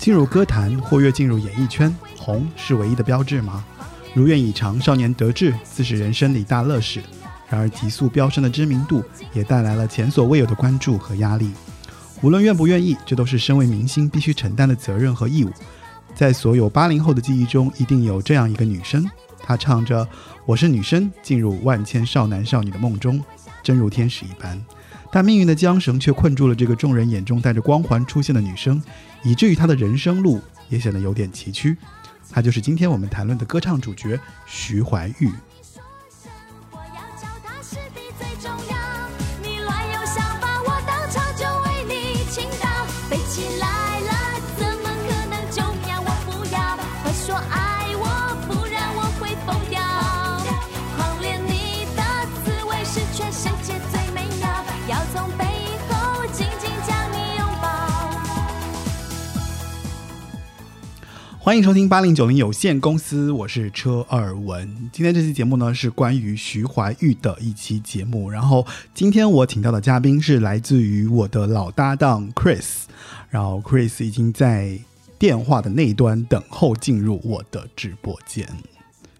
进入歌坛或跃进入演艺圈，红是唯一的标志吗？如愿以偿，少年得志自是人生的一大乐事。然而，急速飙升的知名度也带来了前所未有的关注和压力。无论愿不愿意，这都是身为明星必须承担的责任和义务。在所有八零后的记忆中，一定有这样一个女生，她唱着“我是女生”，进入万千少男少女的梦中，真如天使一般。但命运的缰绳却困住了这个众人眼中带着光环出现的女生，以至于她的人生路也显得有点崎岖。她就是今天我们谈论的歌唱主角徐怀钰。欢迎收听八零九零有限公司，我是车尔文。今天这期节目呢是关于徐怀钰的一期节目，然后今天我请到的嘉宾是来自于我的老搭档 Chris，然后 Chris 已经在电话的那一端等候进入我的直播间。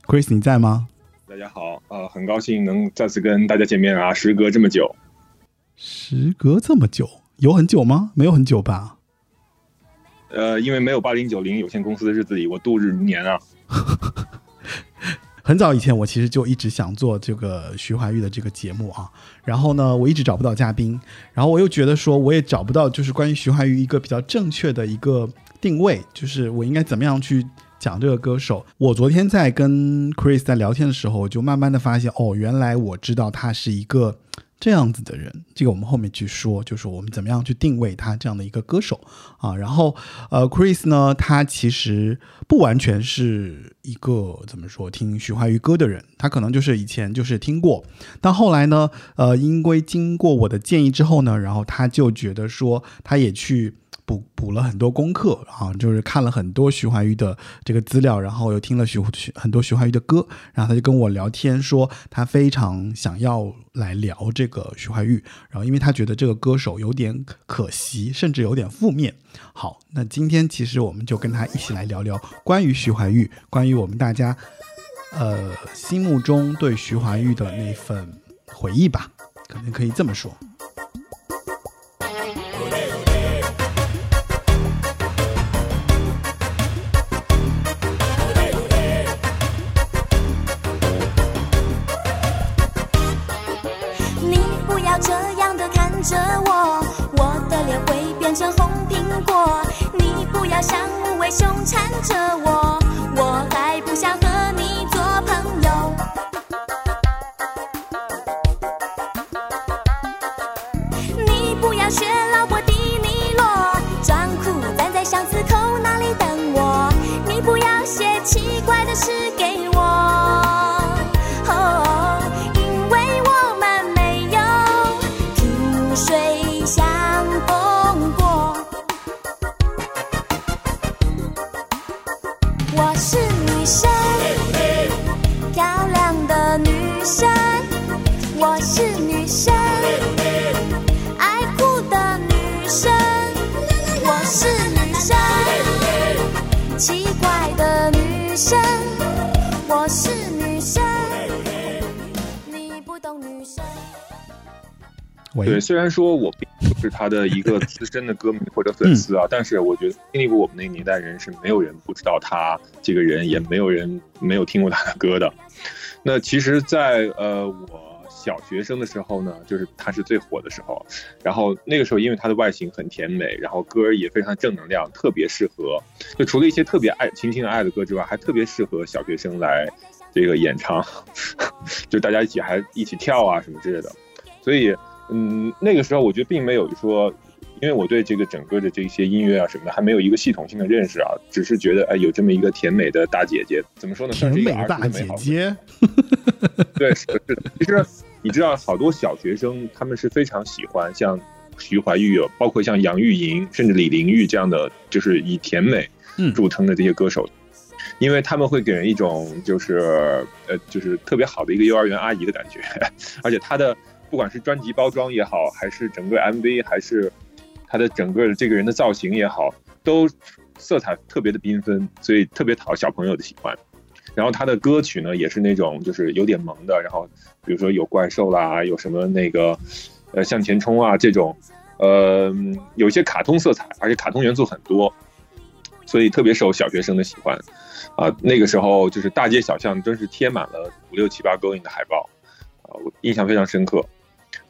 Chris 你在吗？大家好，呃，很高兴能再次跟大家见面啊，时隔这么久。时隔这么久，有很久吗？没有很久吧？呃，因为没有八零九零有限公司的日子里，我度日如年啊。很早以前，我其实就一直想做这个徐怀钰的这个节目啊，然后呢，我一直找不到嘉宾，然后我又觉得说，我也找不到就是关于徐怀钰一个比较正确的一个定位，就是我应该怎么样去讲这个歌手。我昨天在跟 Chris 在聊天的时候，我就慢慢的发现，哦，原来我知道他是一个这样子的人，这个我们后面去说，就是我们怎么样去定位他这样的一个歌手啊。然后，呃，Chris 呢，他其实不完全是一个怎么说听徐怀钰歌的人，他可能就是以前就是听过，但后来呢，呃，因为经过我的建议之后呢，然后他就觉得说，他也去。补补了很多功课啊，就是看了很多徐怀钰的这个资料，然后又听了徐徐很多徐怀钰的歌，然后他就跟我聊天说，他非常想要来聊这个徐怀钰，然后因为他觉得这个歌手有点可惜，甚至有点负面。好，那今天其实我们就跟他一起来聊聊关于徐怀钰，关于我们大家呃心目中对徐怀钰的那份回忆吧，可能可以这么说。着虽然说我并不是他的一个 资深的歌迷或者粉丝啊，但是我觉得经历过我们那个年代人是没有人不知道他这个人，也没有人没有听过他的歌的。那其实在，呃我小学生的时候呢，就是他是最火的时候，然后那个时候因为他的外形很甜美，然后歌儿也非常正能量，特别适合，就除了一些特别爱轻轻的爱的歌之外，还特别适合小学生来这个演唱，就大家一起还一起跳啊什么之类的。所以嗯，那个时候我觉得并没有说，因为我对这个整个的这些音乐啊什么的还没有一个系统性的认识啊，只是觉得哎有这么一个甜美的大姐姐，怎么说呢？甜美大姐姐，对，是的，是的。其实你知道，好多小学生他们是非常喜欢像徐怀钰，有包括像杨钰莹，甚至李玲玉这样的，就是以甜美嗯著称的这些歌手，因为他们会给人一种就是呃就是特别好的一个幼儿园阿姨的感觉，而且他的不管是专辑包装也好，还是整个 MV，还是他的整个这个人的造型也好，都色彩特别的缤纷，所以特别讨小朋友的喜欢。然后他的歌曲呢，也是那种就是有点萌的，然后比如说有怪兽啦，有什么那个呃向前冲啊这种，呃有一些卡通色彩，而且卡通元素很多，所以特别受小学生的喜欢。啊，那个时候就是大街小巷真是贴满了五六七八 going 的海报，啊，我印象非常深刻。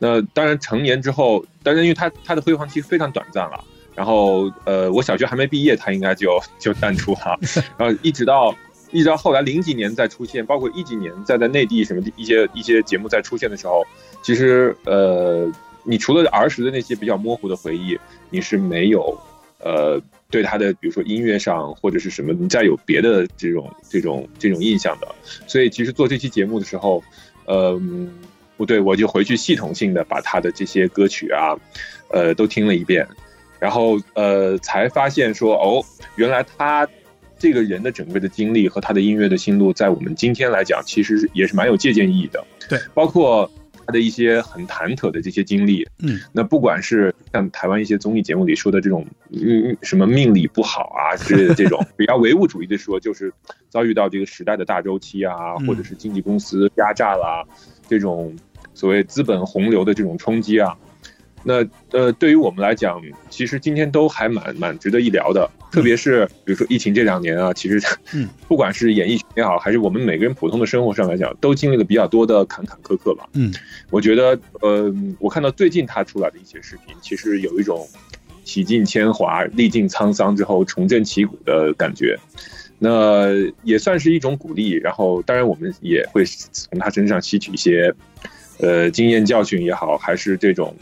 那当然成年之后，当然因为他他的辉煌期非常短暂了，然后呃，我小学还没毕业，他应该就就淡出了，然后一直到一直到后来零几年再出现，包括一几年再在内地什么一些一些节目再出现的时候，其实呃，你除了儿时的那些比较模糊的回忆，你是没有呃对他的比如说音乐上或者是什么，你再有别的这种这种这种印象的。所以其实做这期节目的时候，呃，不对，我就回去系统性的把他的这些歌曲啊，呃，都听了一遍，然后呃，才发现说，哦，原来他这个人的整个的经历和他的音乐的心路，在我们今天来讲，其实也是蛮有借鉴意义的。对，包括他的一些很忐忑的这些经历，嗯，那不管是像台湾一些综艺节目里说的这种，嗯，什么命理不好啊之类的这种，比较唯物主义的说，就是遭遇到这个时代的大周期啊，嗯或者是经纪公司压榨啦，这种所谓资本洪流的这种冲击啊。那呃，对于我们来讲，其实今天都还蛮蛮值得一聊的，特别是比如说疫情这两年啊，其实嗯，不管是演艺圈也好，还是我们每个人普通的生活上来讲，都经历了比较多的坎坎坷坷吧。嗯，我觉得呃，我看到最近他出来的一些视频，其实有一种洗尽铅华、历尽沧桑之后重振旗鼓的感觉。那也算是一种鼓励，然后当然我们也会从他身上吸取一些，呃，经验教训也好，还是这种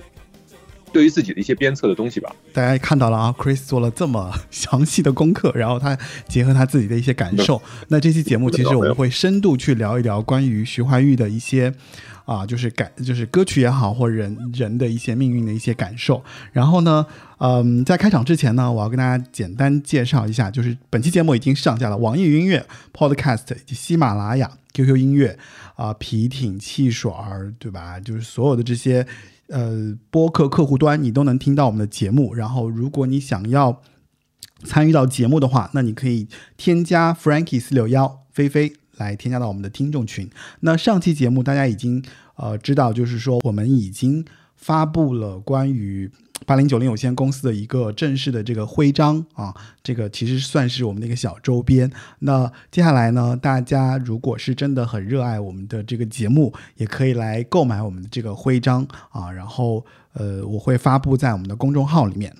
对于自己的一些鞭策的东西吧。大家也看到了啊，Chris 做了这么 详细的功课，然后他结合他自己的一些感受。那这期节目其实我们会深度去聊一聊关于徐怀钰的一些啊，就是感就是歌曲也好，或人人的一些命运的一些感受。然后呢，嗯，在开场之前呢，我要跟大家简单介绍一下，就是本期节目已经上架了网易云音乐、Podcast 以及喜马拉雅、QQ 音乐啊、皮艇、汽水儿，对吧？就是所有的这些。呃，播客客户端你都能听到我们的节目。然后，如果你想要参与到节目的话，那你可以添加 Frankie 四六幺菲菲来添加到我们的听众群。那上期节目大家已经呃知道，就是说我们已经发布了关于八零九零有限公司的一个正式的这个徽章啊，这个其实算是我们的一个小周边。那接下来呢，大家如果是真的很热爱我们的这个节目，也可以来购买我们的这个徽章啊，然后呃，我会发布在我们的公众号里面。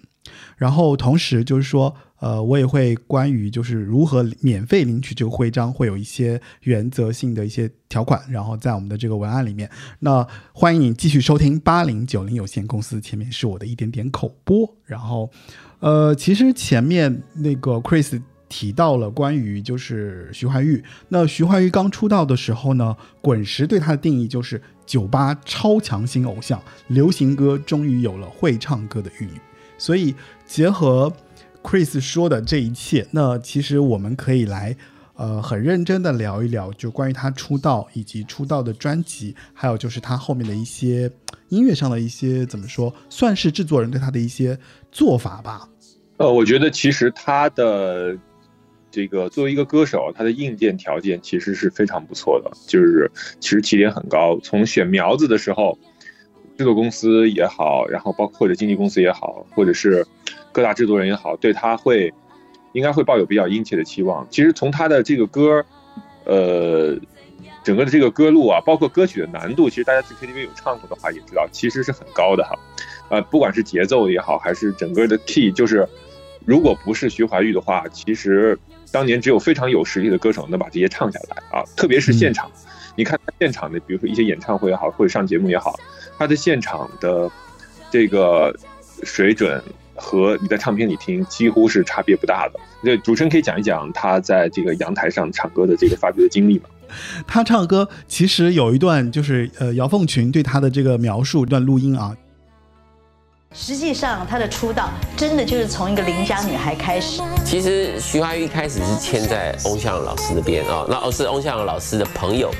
然后同时就是说，呃，我也会关于就是如何免费领取这个徽章，会有一些原则性的一些条款，然后在我们的这个文案里面。那欢迎你继续收听八零九零有限公司，前面是我的一点点口播。然后，呃，其实前面那个 Chris 提到了关于就是徐怀钰，那徐怀钰刚出道的时候呢，滚石对他的定义就是酒吧超强新偶像，流行歌终于有了会唱歌的玉女。所以结合 Chris 说的这一切，那其实我们可以来呃很认真的聊一聊，就关于他出道以及出道的专辑，还有就是他后面的一些音乐上的一些怎么说，算是制作人对他的一些做法吧。呃，我觉得其实他的这个作为一个歌手，他的硬件条件其实是非常不错的，就是其实起点很高。从选苗子的时候，制作公司也好，然后包括或者经纪公司也好，或者是各大制作人也好，对他会应该会抱有比较殷切的期望。其实从他的这个歌，呃，整个的这个歌路啊，包括歌曲的难度，其实大家去 KTV 有唱过的话也知道，其实是很高的哈。呃，不管是节奏也好，还是整个的 key，就是如果不是徐怀钰的话，其实当年只有非常有实力的歌手能把这些唱下来啊，特别是现场。你看他现场的，比如说一些演唱会也好，或者上节目也好，他的现场的这个水准和你在唱片里听几乎是差别不大的。这主持人可以讲一讲他在这个阳台上唱歌的这个发掘的经历吗？他唱歌其实有一段就是呃姚凤群对他的这个描述一段录音啊，实际上，她的出道真的就是从一个邻家女孩开始。其实徐怀钰一开始是签在翁向老师那边啊，那哦是翁向老师的朋友，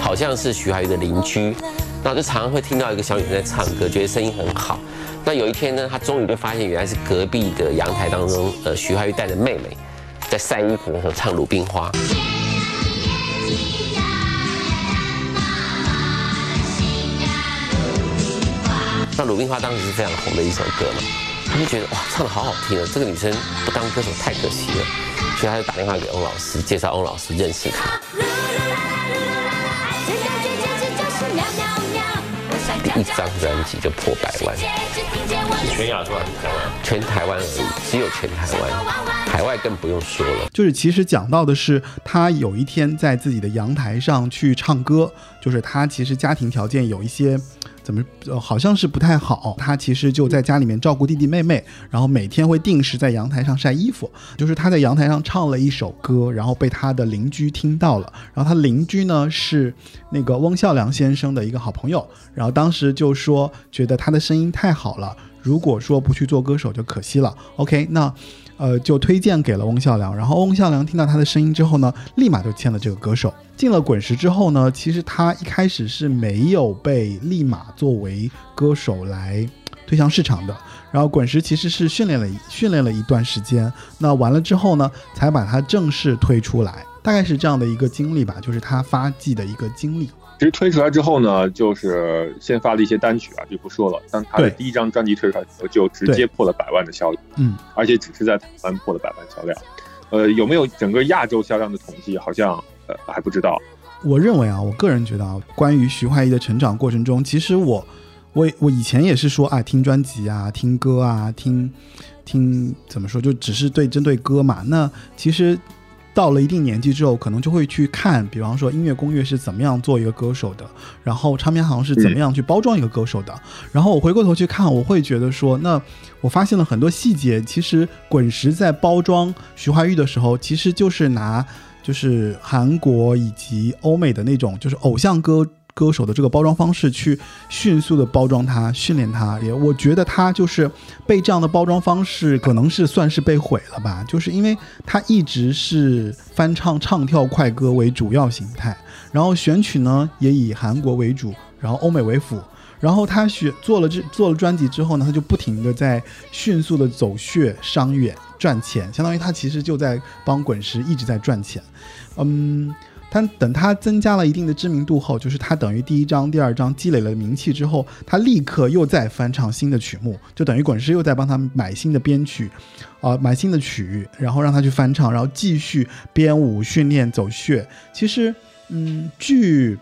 好像是徐怀钰的邻居，那就常常会听到一个小女生在唱歌，觉得声音很好。那有一天呢，他终于就发现原来是隔壁的阳台当中，呃，徐怀钰带着妹妹在晒衣服的时候唱《鲁冰花》。那《鲁冰花》当时是非常红的一首歌嘛，他就觉得哇，唱的好好听啊！这个女生不当歌手太可惜了，所以他就打电话给翁老师，介绍翁老师认识她。第一张专辑就破百万，是全亚洲还是台湾？全台湾而已，只有全台湾，海外更不用说了。就是其实讲到的是他有一天在自己的阳台上去唱歌，就是他其实家庭条件有一些。怎么好像是不太好，他其实就在家里面照顾弟弟妹妹，然后每天会定时在阳台上晒衣服。就是他在阳台上唱了一首歌，然后被他的邻居听到了，然后他邻居呢是那个翁孝良先生的一个好朋友，然后当时就说觉得他的声音太好了，如果说不去做歌手就可惜了。OK，那。呃，就推荐给了翁孝良，然后翁孝良听到他的声音之后呢，立马就签了这个歌手。进了滚石之后呢，其实他一开始是没有被立马作为歌手来推向市场的。然后滚石其实是训练了训练了一段时间，那完了之后呢，才把他正式推出来，大概是这样的一个经历吧，就是他发迹的一个经历。其实推出来之后呢，就是先发了一些单曲啊，就不说了。但他的第一张专辑推出来之后，就直接破了百万的销量，嗯，而且只是在台湾破了百万销量。呃，有没有整个亚洲销量的统计？好像呃还不知道。我认为啊，我个人觉得啊，关于徐怀钰的成长过程中，其实我我我以前也是说啊，听专辑啊，听歌啊，听听怎么说，就只是对针对歌嘛。那其实。到了一定年纪之后，可能就会去看，比方说音乐攻略是怎么样做一个歌手的，然后唱片行是怎么样去包装一个歌手的。然后我回过头去看，我会觉得说，那我发现了很多细节。其实滚石在包装徐怀钰的时候，其实就是拿就是韩国以及欧美的那种就是偶像歌。歌手的这个包装方式，去迅速的包装他，训练他，也我觉得他就是被这样的包装方式，可能是算是被毁了吧。就是因为他一直是翻唱唱跳快歌为主要形态，然后选曲呢也以韩国为主，然后欧美为辅。然后他选做了这做了专辑之后呢，他就不停的在迅速的走穴伤远赚钱，相当于他其实就在帮滚石一直在赚钱，嗯。但等他增加了一定的知名度后，就是他等于第一章、第二章积累了名气之后，他立刻又在翻唱新的曲目，就等于滚石又在帮他买新的编曲，啊，买新的曲，然后让他去翻唱，然后继续编舞、训练、走穴。其实，嗯，据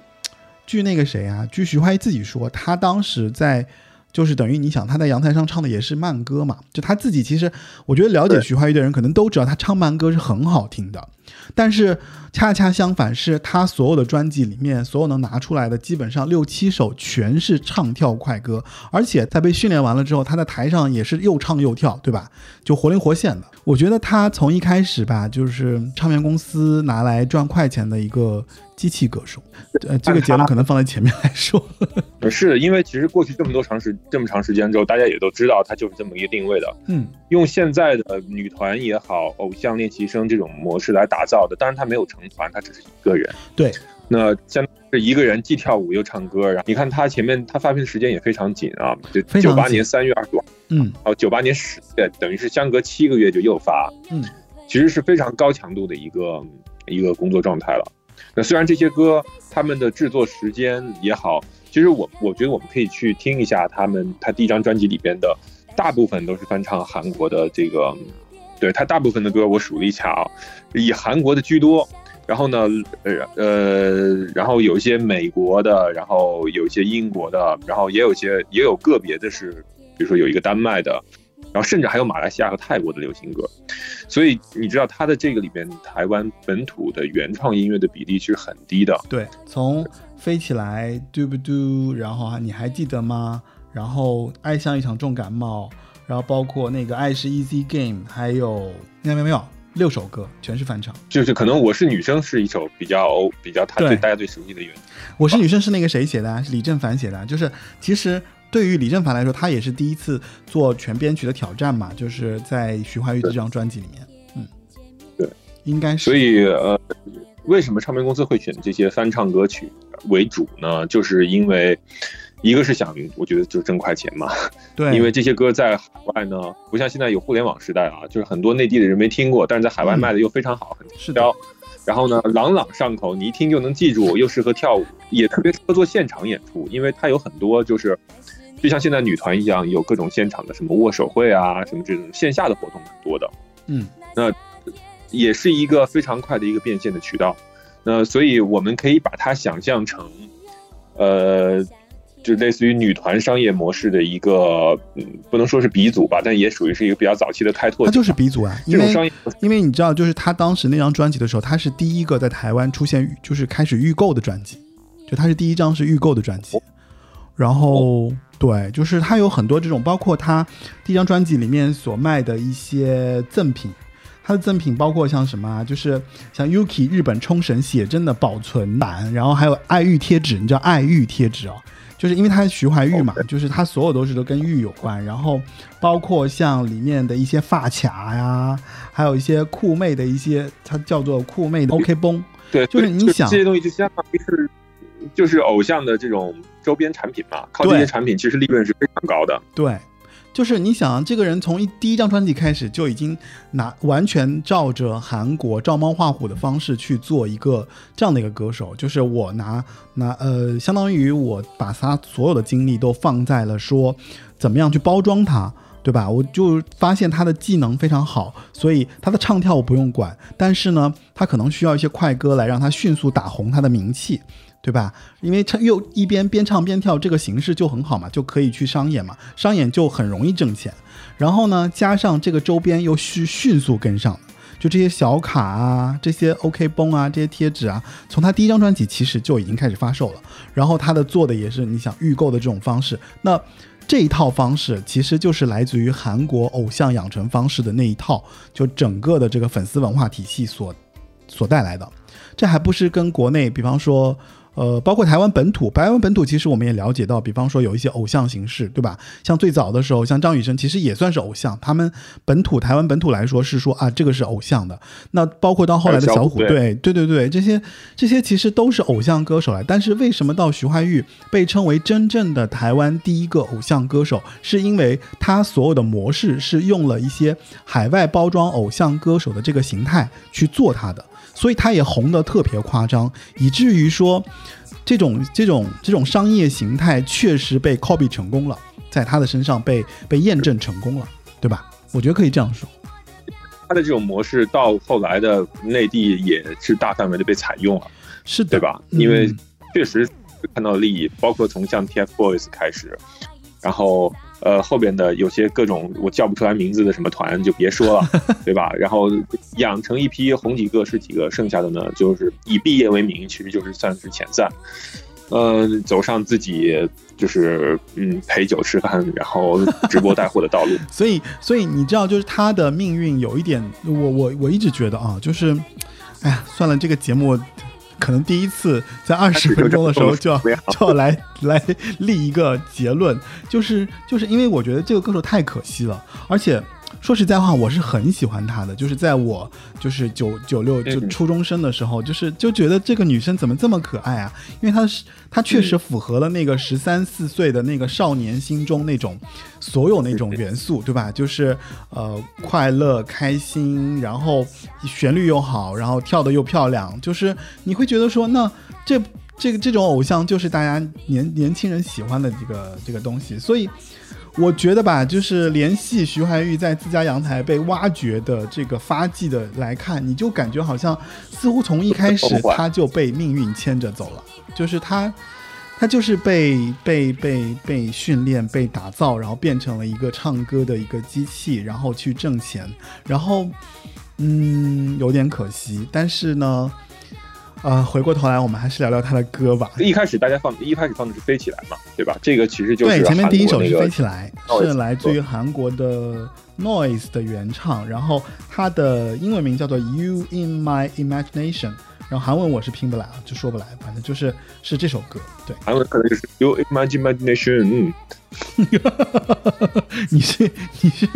据那个谁啊，据徐怀钰自己说，他当时在。就是等于你想他在阳台上唱的也是慢歌嘛，就他自己其实，我觉得了解徐怀钰的人可能都知道他唱慢歌是很好听的，但是恰恰相反是他所有的专辑里面所有能拿出来的基本上六七首全是唱跳快歌，而且在被训练完了之后，他在台上也是又唱又跳，对吧？就活灵活现的。我觉得他从一开始吧，就是唱片公司拿来赚快钱的一个。机器歌手，呃，这个结论可能放在前面来说。是因为其实过去这么多长时这么长时间之后，大家也都知道他就是这么一个定位的。嗯，用现在的女团也好，偶像练习生这种模式来打造的，当然他没有成团，他只是一个人。对，那像是一个人既跳舞又唱歌，然后你看他前面他发片的时间也非常紧啊，就九八年三月二十五，嗯，然后，九八年十月，等于是相隔七个月就又发，嗯，其实是非常高强度的一个一个工作状态了。那虽然这些歌他们的制作时间也好，其实我我觉得我们可以去听一下他们他第一张专辑里边的，大部分都是翻唱韩国的这个，对他大部分的歌我数了一下啊，以韩国的居多，然后呢呃呃然后有一些美国的，然后有一些英国的，然后也有些也有个别的是，比如说有一个丹麦的，然后甚至还有马来西亚和泰国的流行歌。所以你知道它的这个里边，台湾本土的原创音乐的比例其实很低的。对，从飞起来，do 不 do，然后啊，你还记得吗？然后爱像一场重感冒，然后包括那个爱是 easy game，还有没有没有没有六首歌全是翻唱。就是可能我是女生是一首比较比较他对最大家最熟悉的原因。我是女生是那个谁写的啊？是李正凡写的啊。就是其实对于李正凡来说，他也是第一次做全编曲的挑战嘛，就是在徐怀钰这张专辑里面，嗯，对，应该是。所以呃，为什么唱片公司会选这些翻唱歌曲为主呢？就是因为一个是想，我觉得就是挣快钱嘛。对，因为这些歌在海外呢，不像现在有互联网时代啊，就是很多内地的人没听过，但是在海外卖的又非常好，很嗯是的。然后呢，朗朗上口，你一听就能记住，又适合跳舞，也特别适合做现场演出，因为它有很多就是，就像现在女团一样，有各种现场的什么握手会啊，什么这种线下的活动很多的。嗯，那也是一个非常快的一个变现的渠道。那所以我们可以把它想象成，呃，就类似于女团商业模式的一个，嗯，不能说是鼻祖吧，但也属于是一个比较早期的开拓者。他就是鼻祖啊，因为这种商业因为你知道，就是他当时那张专辑的时候，他是第一个在台湾出现，就是开始预购的专辑，就他是第一张是预购的专辑。然后对，就是他有很多这种，包括他第一张专辑里面所卖的一些赠品，它的赠品包括像什么啊，就是像 Yuki 日本冲绳写真的保存版，然后还有爱玉贴纸，你知道爱玉贴纸哦。就是因为它是徐怀钰嘛，就是它所有都是都跟玉有关，然后包括像里面的一些发卡呀，还有一些酷妹的一些，它叫做酷妹的 OK 绷，对，就是你想这些东西就相当于是，就是偶像的这种周边产品嘛，靠这些产品其实利润是非常高的。对，就是你想，这个人从一第一张专辑开始就已经拿完全照着韩国照猫画虎的方式去做一个这样的一个歌手，就是我拿拿呃，相当于我把他所有的精力都放在了说怎么样去包装他。对吧？我就发现他的技能非常好，所以他的唱跳我不用管，但是呢，他可能需要一些快歌来让他迅速打红他的名气，对吧？因为唱又一边边唱边跳这个形式就很好嘛，就可以去商演嘛，商演就很容易挣钱。然后呢，加上这个周边又是迅速跟上，就这些小卡啊，这些 OK 绷啊，这些贴纸啊，从他第一张专辑其实就已经开始发售了。然后他的做的也是你想预购的这种方式，那。这一套方式其实就是来自于韩国偶像养成方式的那一套，就整个的这个粉丝文化体系所所带来的。这还不是跟国内，比方说，呃，包括台湾本土，台湾本土其实我们也了解到，比方说有一些偶像形式，对吧？像最早的时候，像张雨生其实也算是偶像，他们本土台湾本土来说是说啊，这个是偶像的。那包括到后来的小虎队，对对对，这些这些其实都是偶像歌手来。但是为什么到徐怀钰被称为真正的台湾第一个偶像歌手，是因为他所有的模式是用了一些海外包装偶像歌手的这个形态去做他的。所以他也红得特别夸张，以至于说，这种这种这种商业形态确实被 copy 成功了，在他的身上被被验证成功了，对吧？我觉得可以这样说。他的这种模式到后来的内地也是大范围的被采用了，是的，对吧？嗯因为确实看到利益，包括从像 TFBOYS 开始，然后呃后边的有些各种我叫不出来名字的什么团就别说了，对吧？然后养成一批红几个是几个，剩下的呢就是以毕业为名，其实就是算是遣散。呃，走上自己就是嗯陪酒吃饭，然后直播带货的道路。所以，所以你知道，就是他的命运有一点，我我我一直觉得啊，就是，哎呀，算了，这个节目可能第一次在二十分钟的时候就要就要来 来立一个结论，就是就是因为我觉得这个歌手太可惜了，而且。说实在话，我是很喜欢她的，就是在我就是九九六就初中生的时候，就是就觉得这个女生怎么这么可爱啊？因为她是她确实符合了那个十三四岁的那个少年心中那种所有那种元素，对吧？就是呃快乐开心，然后旋律又好，然后跳的又漂亮，就是你会觉得说，那这这个这种偶像就是大家年年轻人喜欢的这个这个东西，所以。我觉得吧，就是联系徐怀钰在自家阳台被挖掘的这个发迹的来看，你就感觉好像似乎从一开始他就被命运牵着走了，就是他他就是被被被被训练、被打造，然后变成了一个唱歌的一个机器，然后去挣钱，然后嗯，有点可惜。但是呢，呃，回过头来，我们还是聊聊他的歌吧。一开始大家放一开始放的是《飞起来》嘛，对吧？这个其实就是对，前面第一首是《飞起来》，是来自于韩国的 Noise 的原唱，然后它的英文名叫做《You in My Imagination》，然后韩文我是拼不来啊，就说不来，反正就是是这首歌。对，韩文可能就是 You Imagination，嗯，你是你是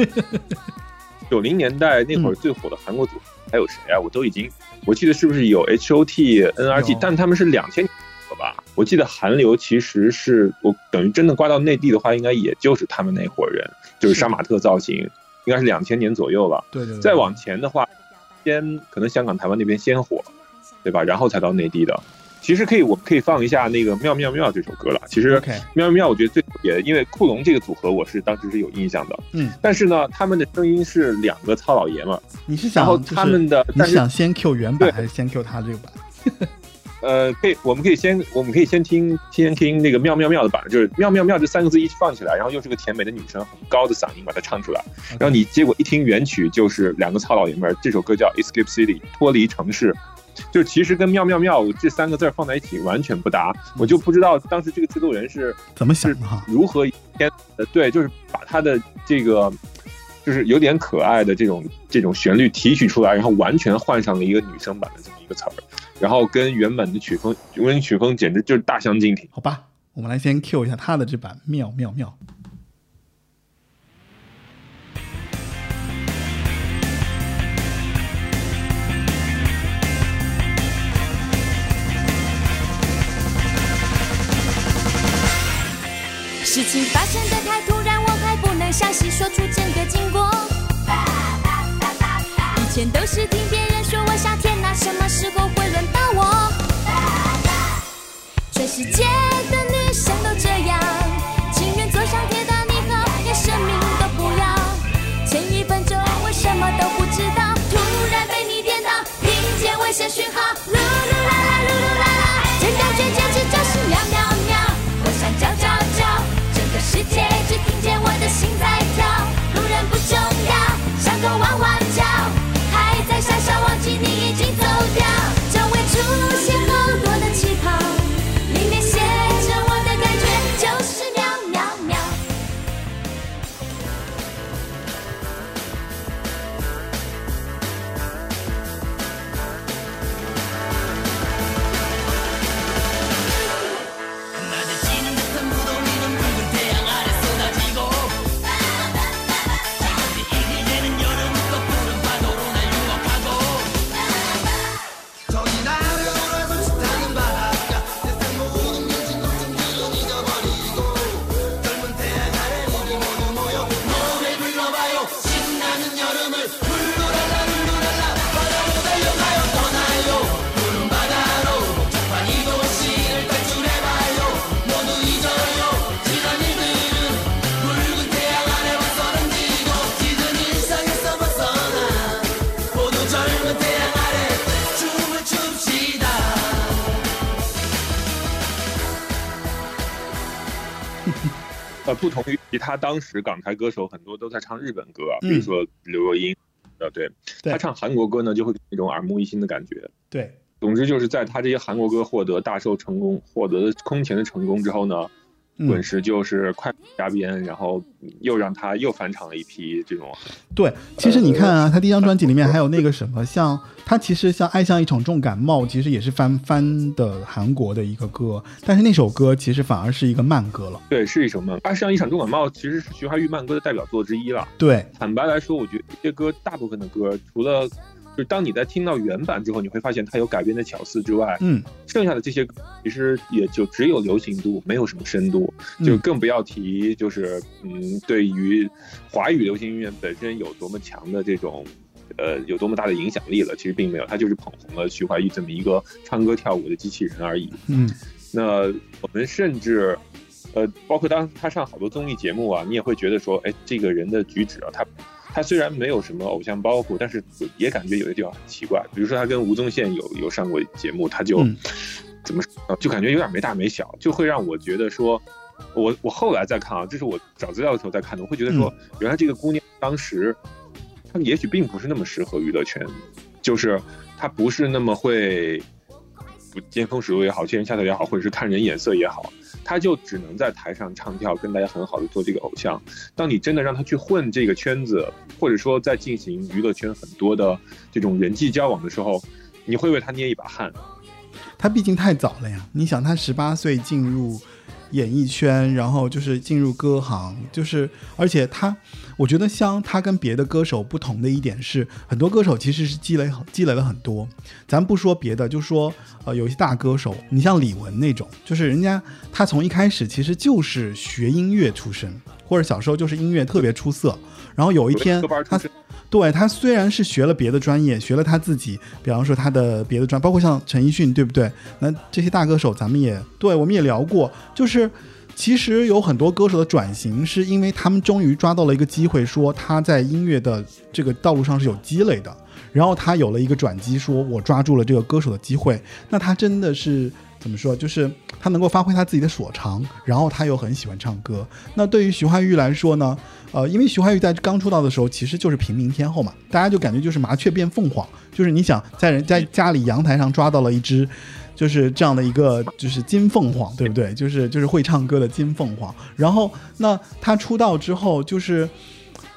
九零年代那会嗯儿最火的韩国组合还有谁啊？我都已经我记得是不是有 H O T N R G？但他们是两千年的吧？我记得韩流其实是我等于真的刮到内地的话，应该也就是他们那伙人，就是是杀马特造型，应该是两千年左右吧。对对对，再往前的话，先可能香港、台湾那边先火，对吧？然后才到内地的。其实可以，我们可以放一下那个《妙妙妙》这首歌了。其实妙妙妙，我觉得最特别，因为库龙这个组合，我是当时是有印象的。嗯，但是呢，他们的声音是两个糙老爷们儿，你是想就是他们的，你但是是想先 Q 原版还是先 Q 他这个版？呃，可以，我们可以先，我们可以先听，先听那个妙妙妙的版，就是妙妙妙这三个字一放起来，然后又是个甜美的女生，很高的嗓音把它唱出来，然后你结果一听原曲就是两个糙老爷们儿，这首歌叫《Escape City》，脱离城市。就其实跟妙妙妙这三个字放在一起完全不搭，我就不知道当时这个制作人是怎么想的哈？如何天呃对，就是把他的这个就是有点可爱的这种这种旋律提取出来，然后完全换上了一个女生版的这么一个词儿，然后跟原本的曲风原本曲风简直就是大相径庭。好吧，我们来先 Q 一下他的这版妙妙妙。事情发生的太突然，我还不能详细说出整个经过。以前都是听别人说我夏天那，什么时候会轮到我？全世界他当时港台歌手，很多都在唱日本歌比如说刘若英，呃，对。对。他唱韩国歌呢，就会有那种耳目一新的感觉。对，总之就是在他这些韩国歌获得大受成功、获得了空前的成功之后呢，嗯滚石就是快马加鞭，然后又让他又翻唱了一批这种对，其实你看啊，他第一张专辑里面还有那个什么，像他其实像《爱像一场重感冒》，其实也是翻翻的韩国的一个歌，但是那首歌其实反而是一个慢歌了。对，是一首慢。爱像一场重感冒其实是徐怀钰慢歌的代表作之一了。对，坦白来说，我觉得这些歌大部分的歌，除了就是当你在听到原版之后，你会发现它有改编的巧思之外，嗯，剩下的这些歌其实也就只有流行度，没有什么深度，嗯就更不要提就是嗯，对于华语流行音乐本身有多么强的这种。呃，有多么大的影响力了？其实并没有，他就是捧红了徐怀钰这么一个唱歌跳舞的机器人而已。嗯，那我们甚至，呃，包括当他上好多综艺节目啊，你也会觉得说，哎，这个人的举止啊，他他虽然没有什么偶像包袱，但是也感觉有些地方很奇怪。比如说他跟吴宗宪有有上过节目，他就、嗯怎么说，就感觉有点没大没小，就会让我觉得说，我我后来再看啊，这是我找资料的时候再看的，我会觉得说，原来这个姑娘当时，她也许并不是那么适合娱乐圈，就是她不是那么会，不见风使舵也好，见人下菜也好，或者是看人眼色也好，他就只能在台上唱跳，跟大家很好的做这个偶像。当你真的让他去混这个圈子，或者说在进行娱乐圈很多的这种人际交往的时候，你会为他捏一把汗。他毕竟太早了呀！你想，他十八岁进入演艺圈，然后就是进入歌行，就是而且他，我觉得香他跟别的歌手不同的一点是，很多歌手其实是积累积累了很多。咱不说别的，就说呃，有一些大歌手，你像李玟那种，就是人家他从一开始其实就是学音乐出身，或者小时候就是音乐特别出色，然后有一天他。对他虽然是学了别的专业，学了他自己，比方说他的别的专，包括像陈奕迅，对不对？那这些大歌手，咱们也对我们也聊过，就是其实有很多歌手的转型，是因为他们终于抓到了一个机会，说他在音乐的这个道路上是有积累的，然后他有了一个转机，说我抓住了这个歌手的机会，那他真的是。怎么说？就是他能够发挥他自己的所长，然后他又很喜欢唱歌。那对于徐怀钰来说呢？呃，因为徐怀钰在刚出道的时候其实就是平民天后嘛，大家就感觉就是麻雀变凤凰，就是你想在人家家里阳台上抓到了一只，就是这样的一个就是金凤凰，对不对？就是就是会唱歌的金凤凰。然后那他出道之后，就是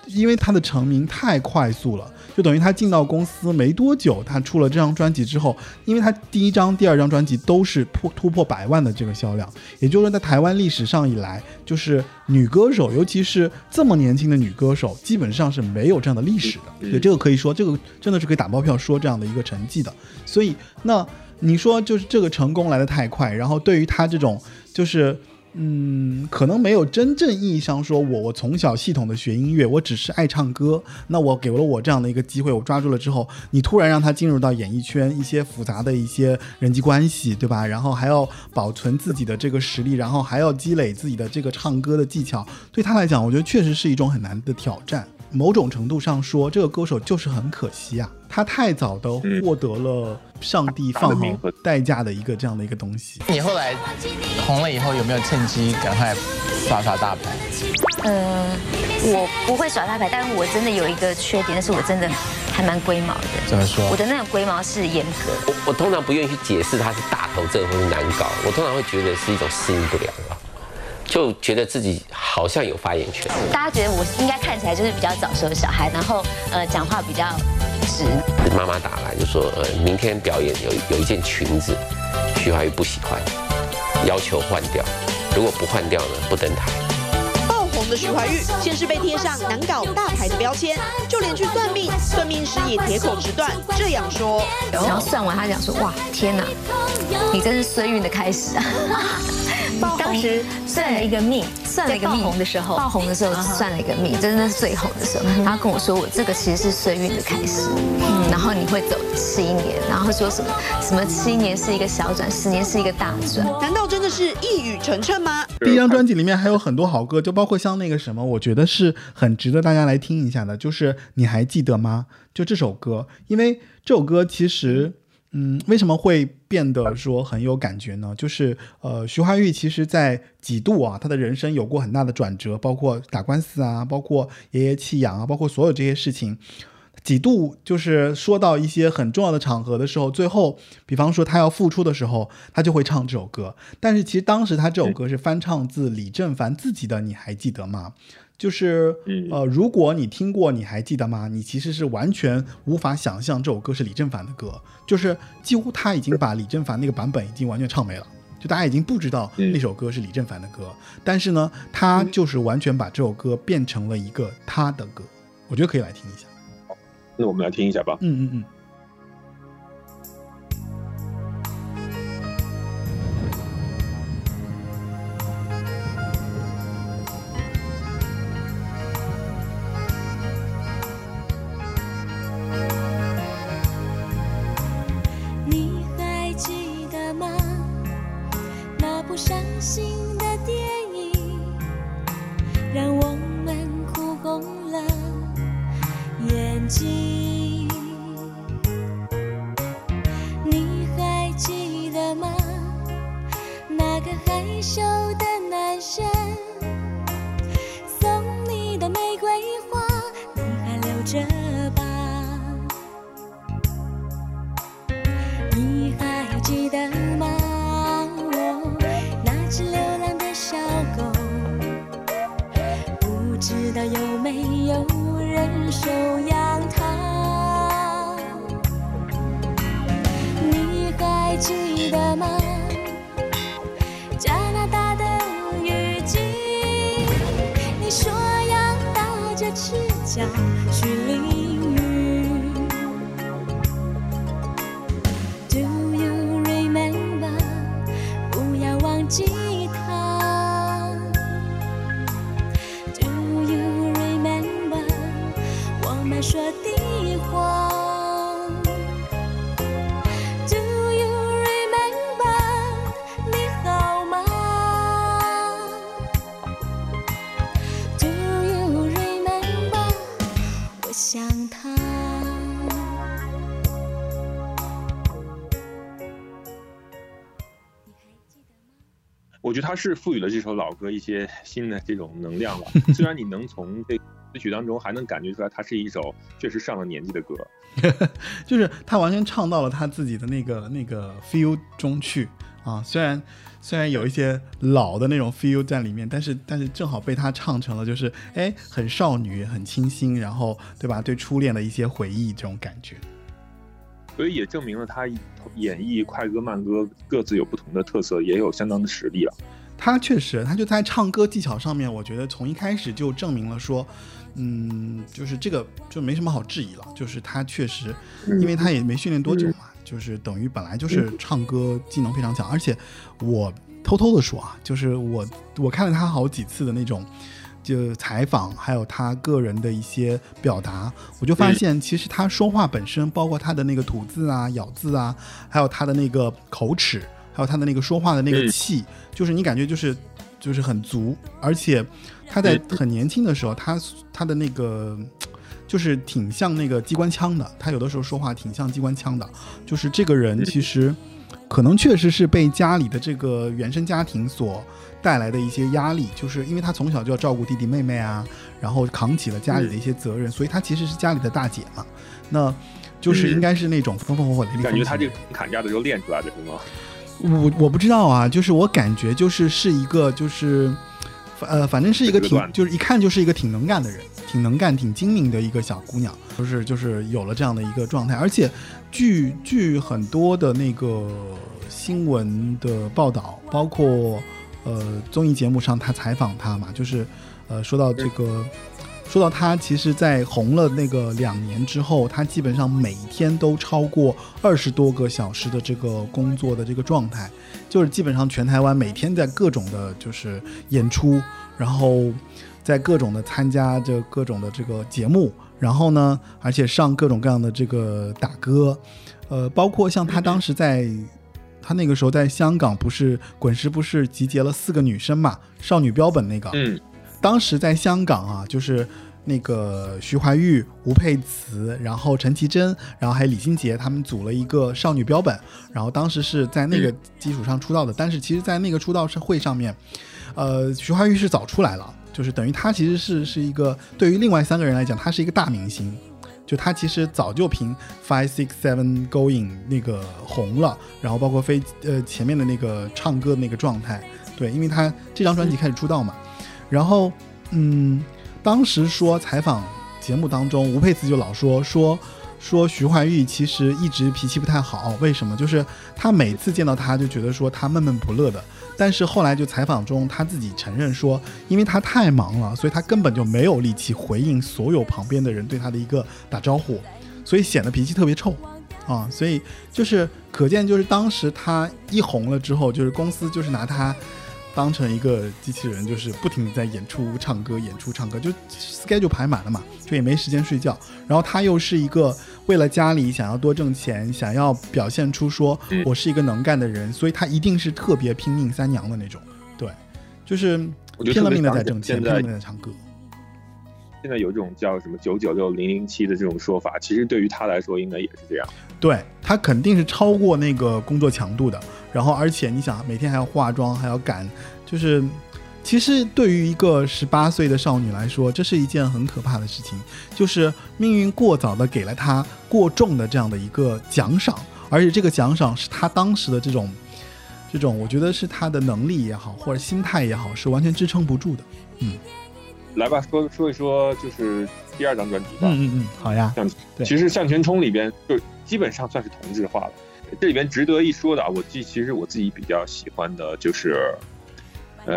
因为他的成名太快速了。就等于他进到公司没多久，他出了这张专辑之后，因为他第一张、第二张专辑都是破突破百万的这个销量，也就是说，在台湾历史上以来，就是女歌手，尤其是这么年轻的女歌手，基本上是没有这样的历史的。对，这个可以说，这个真的是可以打包票说这样的一个成绩的。所以，那你说就是这个成功来得太快，然后对于他这种就是。嗯，可能没有真正意义上说，我我从小系统的学音乐，我只是爱唱歌。那我给了我这样的一个机会，我抓住了之后，你突然让他进入到演艺圈，一些复杂的一些人际关系，对吧？然后还要保存自己的这个实力，然后还要积累自己的这个唱歌的技巧，对他来讲，我觉得确实是一种很难的挑战。某种程度上说，这个歌手就是很可惜啊，他太早的获得了上帝放好代价的一个这样的一个东西。你后来红了以后，有没有趁机赶快耍耍大牌？嗯，我不会耍大牌，但是我真的有一个缺点，但是我真的还蛮龟毛的。怎么说？我的那种龟毛是严格。我我通常不愿意去解释他是大头症或是难搞，我通常会觉得是一种适应不良啊。就觉得自己好像有发言权。大家觉得我应该看起来就是比较早熟的小孩，然后呃讲话比较直。妈妈打来就说，呃，明天表演有有一件裙子，徐怀钰不喜欢，要求换掉。如果不换掉呢，不登台。的徐怀钰，先是被贴上难搞大牌的标签，就连去算命，算命师也铁口直断这样说。然后算完，他讲说，哇，天哪，你真是衰运的开始啊。当时算了一个命，算了一个命。爆红的时候，爆红的时候算了一个命，真的是最红的时候。他跟我说，我这个其实是衰运的开始，然后你会走七年，然后说什么什么七年是一个小转，十年是一个大转。难道真的是一语成谶吗？第一张专辑里面还有很多好歌，就包括像那个什么，我觉得是很值得大家来听一下的，就是你还记得吗？就这首歌，因为这首歌其实。嗯，为什么会变得说很有感觉呢？就是呃，徐怀钰其实在几度啊，他的人生有过很大的转折，包括打官司啊，包括爷爷弃养啊，包括所有这些事情，几度就是说到一些很重要的场合的时候，最后，比方说他要复出的时候，他就会唱这首歌。但是其实当时他这首歌是翻唱自李正凡自己的，你还记得吗？就是，呃，如果你听过，你还记得吗？你其实是完全无法想象这首歌是李正凡的歌，就是几乎他已经把李正凡那个版本已经完全唱没了，就大家已经不知道那首歌是李正凡的歌。但是呢，他就是完全把这首歌变成了一个他的歌，我觉得可以来听一下。那我们来听一下吧。嗯嗯嗯。我觉得他是赋予了这首老歌一些新的这种能量了。虽然你能从这歌曲当中还能感觉出来，它是一首确实上了年纪的歌。就是他完全唱到了他自己的那个那个 feel 中去啊。虽然虽然有一些老的那种 feel 在里面，但是但是正好被他唱成了就是哎很少女很清新，然后对吧？对初恋的一些回忆这种感觉。所以也证明了他演绎快歌慢歌各自有不同的特色，也有相当的实力了。他确实，他就在唱歌技巧上面，我觉得从一开始就证明了说，嗯，就是这个就没什么好质疑了，就是他确实，因为他也没训练多久嘛，就是等于本来就是唱歌技能非常强，而且我偷偷的说啊，就是我我看了他好几次的那种。就采访，还有他个人的一些表达，我就发现，其实他说话本身，包括他的那个吐字啊、咬字啊，还有他的那个口齿，还有他的那个说话的那个气，就是你感觉就是就是很足，而且他在很年轻的时候，他他的那个就是挺像那个机关枪的，他有的时候说话挺像机关枪的，就是这个人其实可能确实是被家里的这个原生家庭所。带来的一些压力，就是因为他从小就要照顾弟弟妹妹啊，然后扛起了家里的一些责任，所以他其实是家里的大姐嘛。那就是应该是那种风风火火的。感觉他这个砍价的时候练出来的是吗？我我不知道啊，就是我感觉就是是一个就是，呃，反正是一个挺就是一看就是一个挺能干的人，挺能干、挺精明的一个小姑娘，就是就是有了这样的一个状态，而且据据很多的那个新闻的报道，包括。呃，综艺节目上他采访他嘛，就是，呃，说到这个，说到他其实，在红了那个两年之后，他基本上每天都超过二十多个小时的这个工作的这个状态，就是基本上全台湾每天在各种的，就是演出，然后在各种的参加这各种的这个节目，然后呢，而且上各种各样的这个打歌，呃，包括像他当时在。他那个时候在香港不是滚石不是集结了四个女生嘛？少女标本那个，嗯，当时在香港啊，就是那个徐怀钰、吴佩慈，然后陈绮贞，然后还有李心洁，他们组了一个少女标本，然后当时是在那个基础上出道的。但是其实，在那个出道是会上面，呃，徐怀钰是早出来了，就是等于他其实是是一个对于另外三个人来讲，他是一个大明星。就他其实早就凭 Five Six Seven Going 那个红了，然后包括飞呃前面的那个唱歌的那个状态，对，因为他这张专辑开始出道嘛，然后嗯，当时说采访节目当中，吴佩慈就老说说说徐怀钰其实一直脾气不太好，为什么？就是他每次见到他就觉得说他闷闷不乐的。但是后来就采访中，他自己承认说，因为他太忙了，所以他根本就没有力气回应所有旁边的人对他的一个打招呼，所以显得脾气特别臭，啊，所以就是可见，就是当时他一红了之后，就是公司就是拿他当成一个机器人，就是不停的在演出、唱歌、演出、唱歌，就 schedule 排满了嘛，就也没时间睡觉。然后他又是一个为了家里想要多挣钱，想要表现出说我是一个能干的人，所以他一定是特别拼命三娘的那种。对，就是拼了命的在挣钱，拼了命的在唱歌。现在有这种叫什么九九六零零七的这种说法，其实对于他来说应该也是这样。对他肯定是超过那个工作强度的，然后而且你想每天还要化妆，还要赶，就是其实对于一个十八岁的少女来说，这是一件很可怕的事情，就是命运过早的给了她过重的这样的一个奖赏，而且这个奖赏是她当时的这种，这种我觉得是她的能力也好，或者心态也好，是完全支撑不住的。嗯，来吧，说说一说就是第二张专辑吧。嗯嗯嗯，好呀。向对其实向前冲里边就基本上算是同质化了。这里边值得一说的啊，我记其实我自己比较喜欢的就是，呃，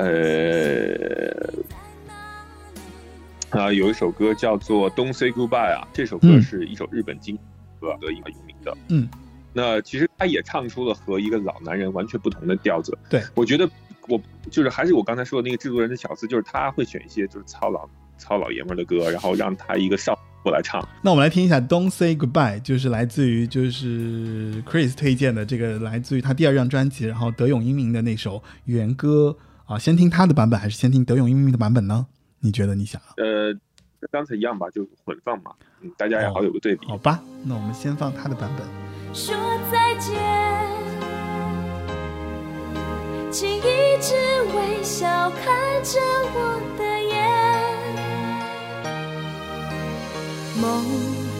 啊，有一首歌叫做《Don't Say Goodbye》啊，这首歌嗯是一首日本经歌得以有名的。嗯，那其实他也唱出了和一个老男人完全不同的调子。对，我觉得我就是还是我刚才说的那个制作人的巧思，就是他会选一些就是糙老糙老爷们儿的歌，然后让他一个少女过来唱。那我们来听一下《Don't Say Goodbye》，就是来自于就是 Chris 推荐的这个来自于他第二张专辑，然后德永英明的那首原歌啊，先听他的版本还是先听德永英明的版本呢？你觉得你想？呃，跟刚才一样吧，就混放嘛，嗯，大家也好有个对比。好吧，那我们先放他的版本。说再见，请一直微笑看着我的眼，梦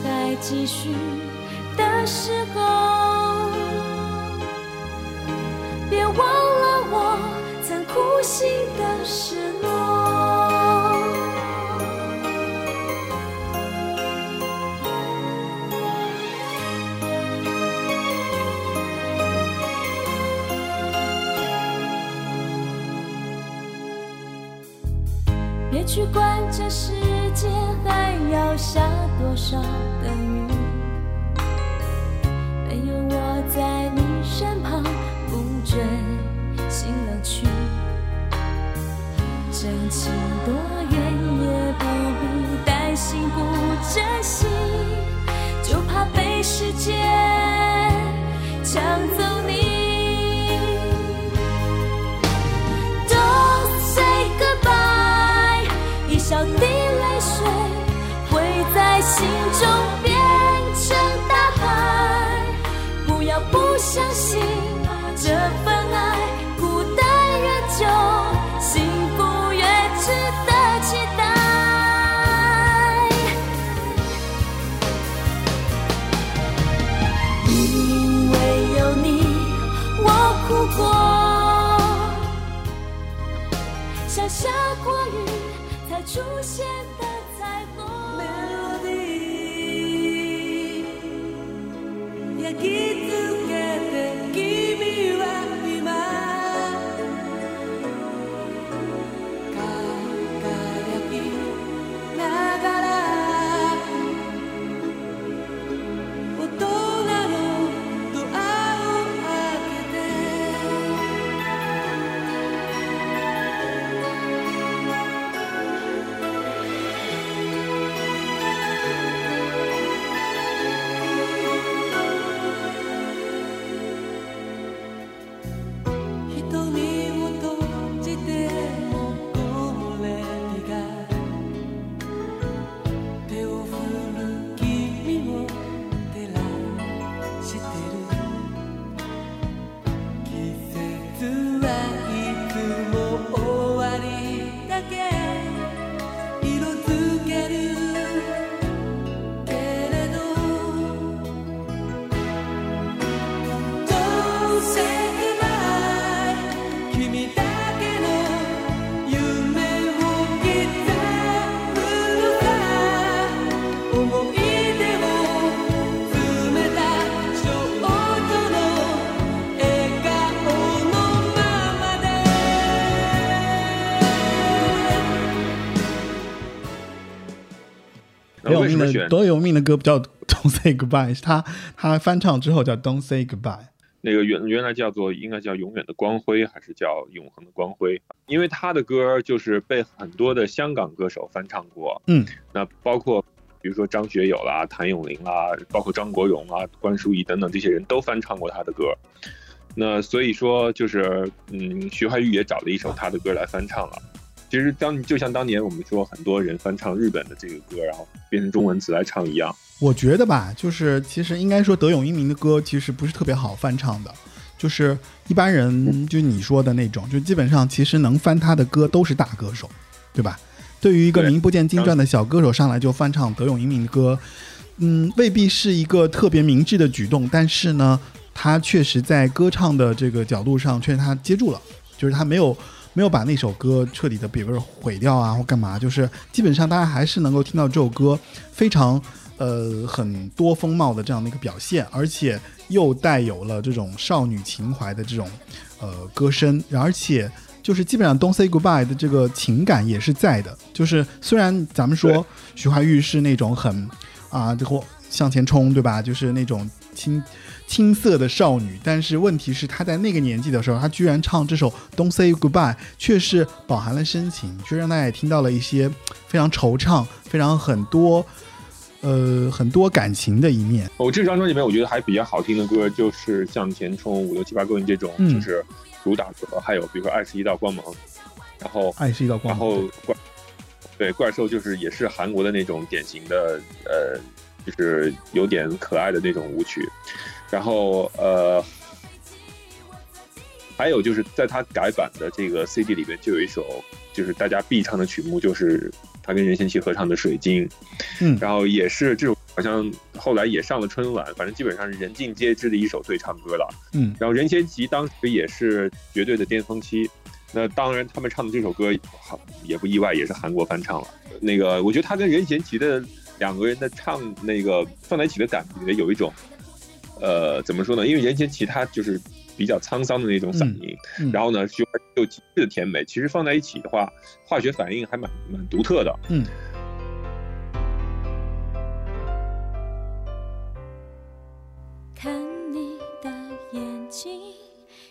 还继续的时候，别忘了我曾苦心的失落。去管这世界还要下多少的雨，没有我在你身旁，不追新乐趣。真情多远也不必担心不珍惜，就怕被时间抢走你。相信这份爱，孤单越久，幸福越值得期待。因为有你，我哭过。像下过雨才出现德永为什么选命的德永命的歌不叫 Don't Say Goodbye，是他他翻唱之后叫 Don't Say Goodbye。那个原原来叫做应该叫永远的光辉，还是叫永恒的光辉？因为他的歌就是被很多的香港歌手翻唱过，嗯，那包括比如说张学友啦、谭咏麟啦，包括张国荣啊、关淑怡等等这些人都翻唱过他的歌。那所以说就是，嗯，徐怀钰也找了一首他的歌来翻唱了。其实当就像当年我们说很多人翻唱日本的这个歌，然后变成中文词来唱一样。我觉得吧，就是其实应该说德永英明的歌其实不是特别好翻唱的，就是一般人，就你说的那种，就基本上其实能翻他的歌都是大歌手，对吧？对于一个名不见经传的小歌手上来就翻唱德永英明的歌，嗯，未必是一个特别明智的举动，但是呢，他确实在歌唱的这个角度上，确实他接住了，就是他没有没有把那首歌彻底的，比如说毁掉啊或干嘛，就是基本上大家还是能够听到这首歌非常呃很多风貌的这样的一个表现，而且又带有了这种少女情怀的这种呃歌声，而且。就是基本上《Don't Say Goodbye》的这个情感也是在的。就是虽然咱们说徐怀钰是那种很啊，这个向前冲，对吧？就是那种青青涩的少女，但是问题是她在那个年纪的时候，她居然唱这首《Don't Say Goodbye》，却是饱含了深情，却让大家也听到了一些非常惆怅、非常很多呃很多感情的一面。我这张专辑里面，我觉得还比较好听的歌就是《像《填充》《五六七八勾引》这种，就是。主打歌还有比如说《爱是一道光芒》，然后《爱是一道光芒》，然后怪对怪兽就是也是韩国的那种典型的呃，就是有点可爱的那种舞曲，然后呃，还有就是在他改版的这个 CD 里面就有一首就是大家必唱的曲目，就是他跟任贤齐合唱的《水晶》，嗯，然后也是这首。好像后来也上了春晚，反正基本上是人尽皆知的一首对唱歌了。嗯，然后任贤齐当时也是绝对的巅峰期。那当然，他们唱的这首歌好也不意外，也是韩国翻唱了。那个，我觉得他跟任贤齐的两个人的唱那个放在一起的感觉有一种，呃，怎么说呢？因为原先其他就是比较沧桑的那种嗓音，然后呢，徐怀又极致的甜美，其实放在一起的话，化学反应还蛮蛮独特的。嗯。看你的眼睛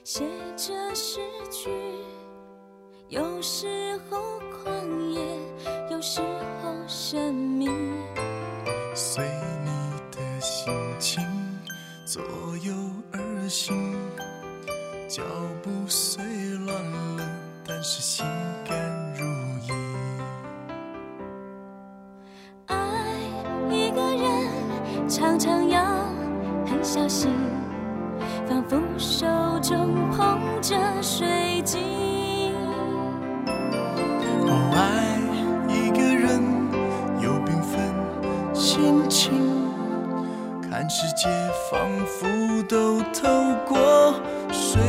写着诗句，有时候狂野，有时候神秘。随你的心情左右而行，脚步虽乱了，但是心甘如饴。爱一个人，常常要很小心。仿佛手仿佛都透过水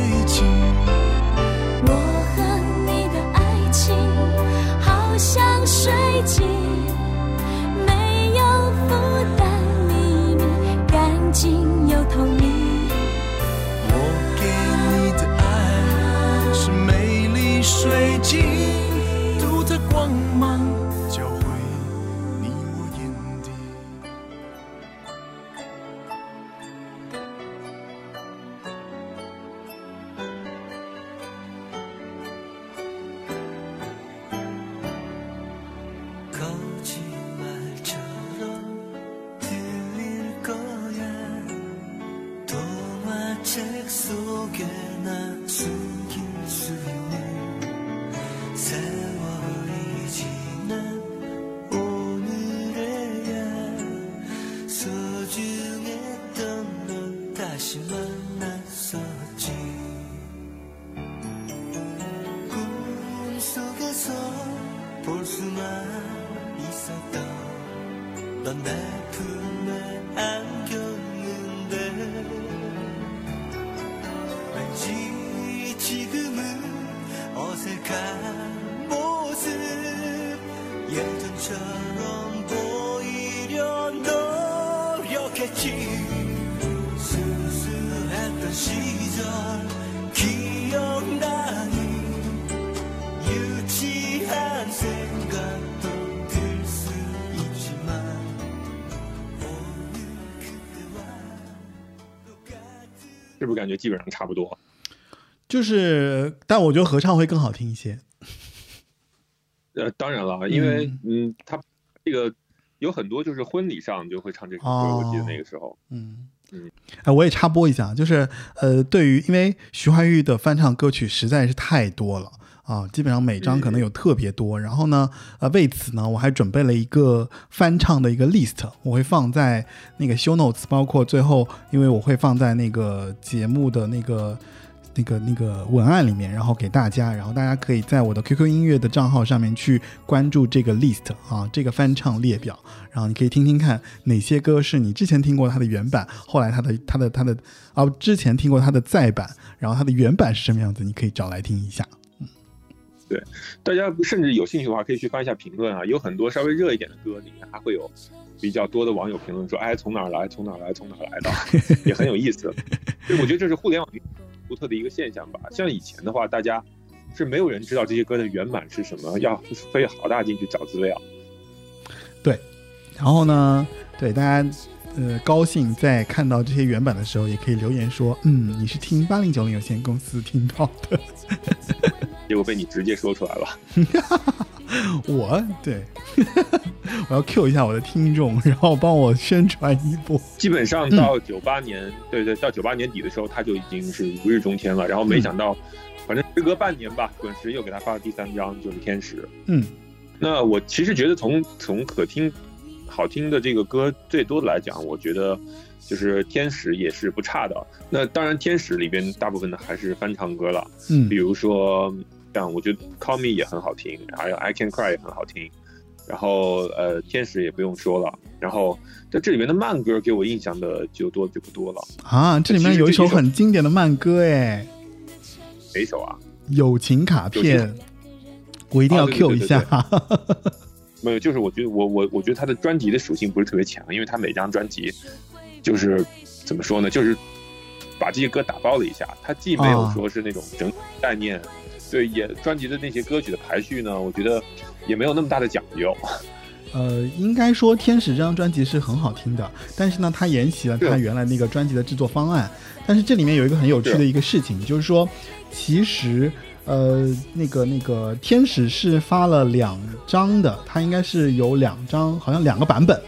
感觉基本上差不多？就是，但我觉得合唱会更好听一些。呃，当然了，因为嗯，他这个有很多就是婚礼上就会唱这首歌，我记得那个时候。嗯嗯，哎，我也插播一下，就是呃，对于因为徐怀钰的翻唱歌曲实在是太多了。啊，基本上每张可能有特别多。然后呢，呃，为此呢，我还准备了一个翻唱的一个 list，我会放在那个 show notes，包括最后，因为我会放在那个节目的那个。那个那个文案里面，然后给大家，然后大家可以在我的 QQ 音乐的账号上面去关注这个 list 啊，这个翻唱列表，然后你可以听听看哪些歌是你之前听过它的原版，后来它的它的它的啊之前听过它的再版，然后它的原版是什么样子，你可以找来听一下。对，大家甚至有兴趣的话，可以去翻一下评论啊，有很多稍微热一点的歌里面还会有比较多的网友评论说，哎，从哪儿来，从哪儿来，从哪儿来的，也很有意思。所以我觉得这是互联网。独特的一个现象吧，像以前的话，大家是没有人知道这些歌的原版是什么，要费好大劲去找资料。对，然后呢，对大家，呃，高兴在看到这些原版的时候，也可以留言说，嗯，你是听八零九零有限公司听到的，结果被你直接说出来了。我对，我要 Q 一下我的听众，然后帮我宣传一波。基本上到九八年，对对，到九八年底的时候，他就已经是如日中天了。然后没想到，反正时隔半年吧，滚石又给他发了第三张，就是《天使》。嗯，那我其实觉得从从可听、好听的这个歌最多的来讲，我觉得就是《天使》也是不差的。那当然，《天使》里边大部分的还是翻唱歌了，嗯，比如说。像我觉得《Call Me》也很好听，还有《I Can Cry》也很好听，然后呃，《天使》也不用说了，然后在这里面的慢歌给我印象的就多就不多了啊。这里面有一首很经典的慢歌哎，哪首啊？友情卡片，我一定要 Q 一下。没有，就是我觉得我我我觉得他的专辑的属性不是特别强，因为他每张专辑就是怎么说呢，就是把这些歌打包了一下，他既没有说是那种整概念。对，也专辑的那些歌曲的排序呢，我觉得也没有那么大的讲究。呃，应该说《天使》这张专辑是很好听的，但是呢，它沿袭了它原来那个专辑的制作方案。但是这里面有一个很有趣的一个事情，就是说，其实呃，那个那个《天使》是发了两张的，它应该是有两张，好像两个版本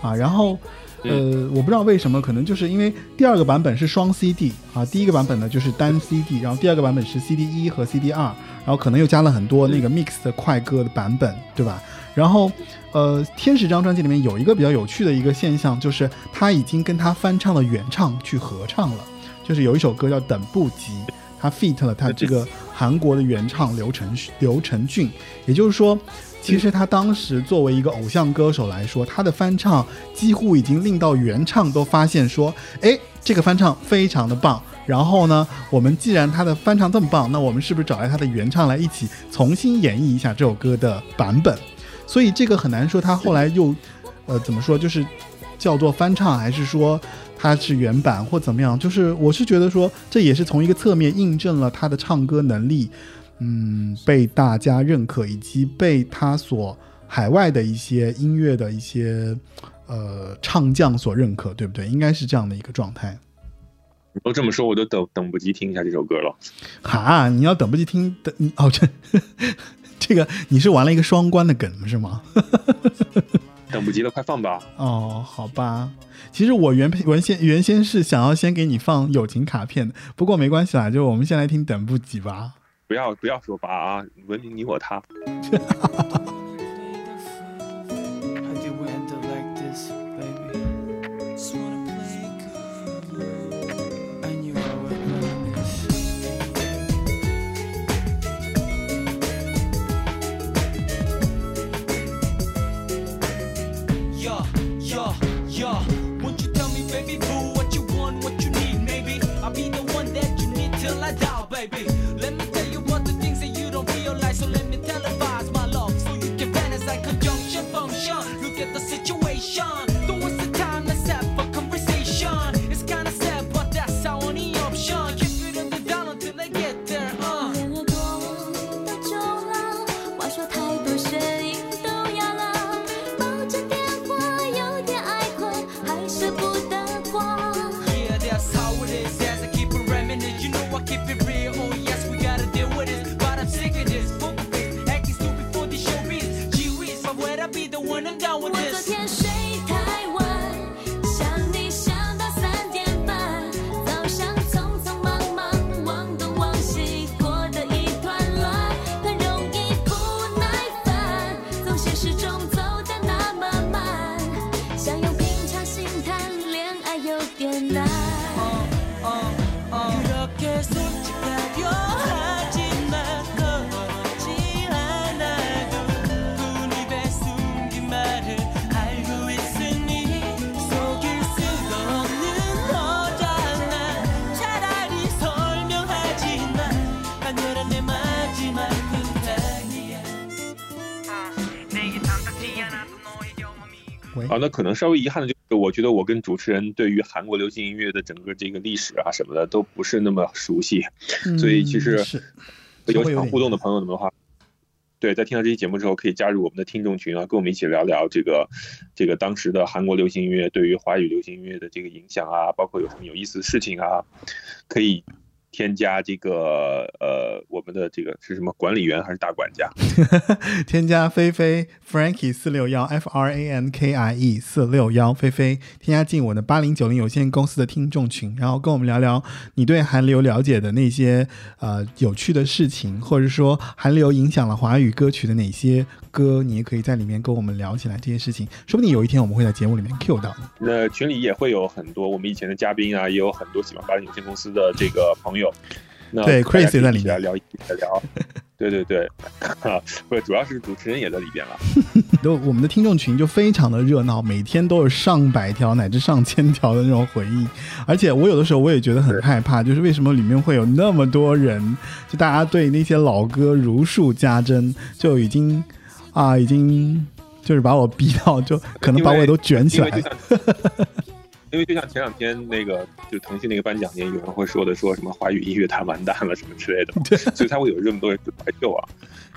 啊，然后。呃，我不知道为什么，可能就是因为第二个版本是双 CD 啊，第一个版本呢就是单 CD，然后第二个版本是 CD 一和 CD 二，然后可能又加了很多那个 mix 的快歌的版本，对吧？然后，呃，天使这张专辑里面有一个比较有趣的一个现象，就是他已经跟他翻唱的原唱去合唱了，就是有一首歌叫《等不及》，他 feat 了他这个韩国的原唱刘承刘承俊，也就是说。其实他当时作为一个偶像歌手来说，他的翻唱几乎已经令到原唱都发现说，哎，这个翻唱非常的棒。然后呢，我们既然他的翻唱这么棒，那我们是不是找来他的原唱来一起重新演绎一下这首歌的版本？所以这个很难说他后来又，呃，怎么说，就是叫做翻唱，还是说他是原版或怎么样？就是我是觉得说，这也是从一个侧面印证了他的唱歌能力。嗯，被大家认可，以及被他所海外的一些音乐的一些呃唱将所认可，对不对？应该是这样的一个状态。你都这么说，我都等等不及听一下这首歌了。哈，你要等不及听的，哦，这这个你是玩了一个双关的梗是吗？等不及了，快放吧。哦，好吧。其实我原原先原先是想要先给你放友情卡片的，不过没关系啦，就我们先来听等不及吧。不要不要说八啊！文明你我他。那可能稍微遗憾的就是，我觉得我跟主持人对于韩国流行音乐的整个这个历史啊什么的都不是那么熟悉，所以其实有会有点想互动的朋友们的话，对，在听到这期节目之后，可以加入我们的听众群啊，跟我们一起聊聊这个这个当时的韩国流行音乐对于华语流行音乐的这个影响啊，包括有什么有意思的事情啊，可以添加这个呃我们的这个是什么管理员还是大管家？添加菲菲 Frankie 四六幺 F R A N K I E 四六幺菲菲，添加进我的八零九零有限公司的听众群，然后跟我们聊聊你对韩流了解的那些呃有趣的事情，或者说韩流影响了华语歌曲的哪些歌，你也可以在里面跟我们聊起来这些事情，说不定有一天我们会在节目里面 Q 到你。那群里也会有很多我们以前的嘉宾啊，也有很多喜欢八零有限公司的这个朋友。那对 Chris 也在里面一起来聊，一聊。对对对，啊，不是，主要是主持人也在里边了。都我们的听众群就非常的热闹，每天都有上百条乃至上千条的那种回应，而且我有的时候我也觉得很害怕，就是为什么里面会有那么多人，就大家对那些老歌如数家珍，就已经啊已经就是把我逼到就可能把我都卷起来了。因为就像，前两天那个，就腾讯那个颁奖典礼，有人会说的，说什么华语音乐坛完蛋了什么之类的，所以才会有这么多人去怀旧啊。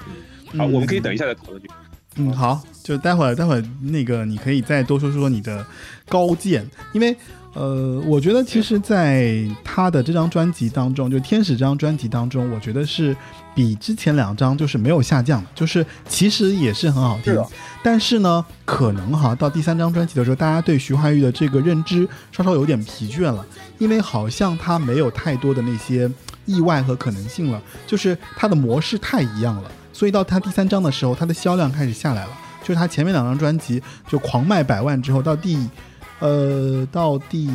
嗯，好，嗯我们可以等一下再讨论这个。嗯，好，就待会儿待会儿那个你可以再多说说你的高见，因为呃，我觉得其实在他的这张专辑当中，就《天使》这张专辑当中，我觉得是比之前两张就是没有下降的，就是其实也是很好听是，但是呢，可能哈到第三张专辑的时候，大家对徐怀钰的这个认知稍稍有点疲倦了，因为好像他没有太多的那些意外和可能性了，就是他的模式太一样了。所以到他第三张的时候，他的销量开始下来了。就是他前面两张专辑就狂卖百万之后，到第呃到第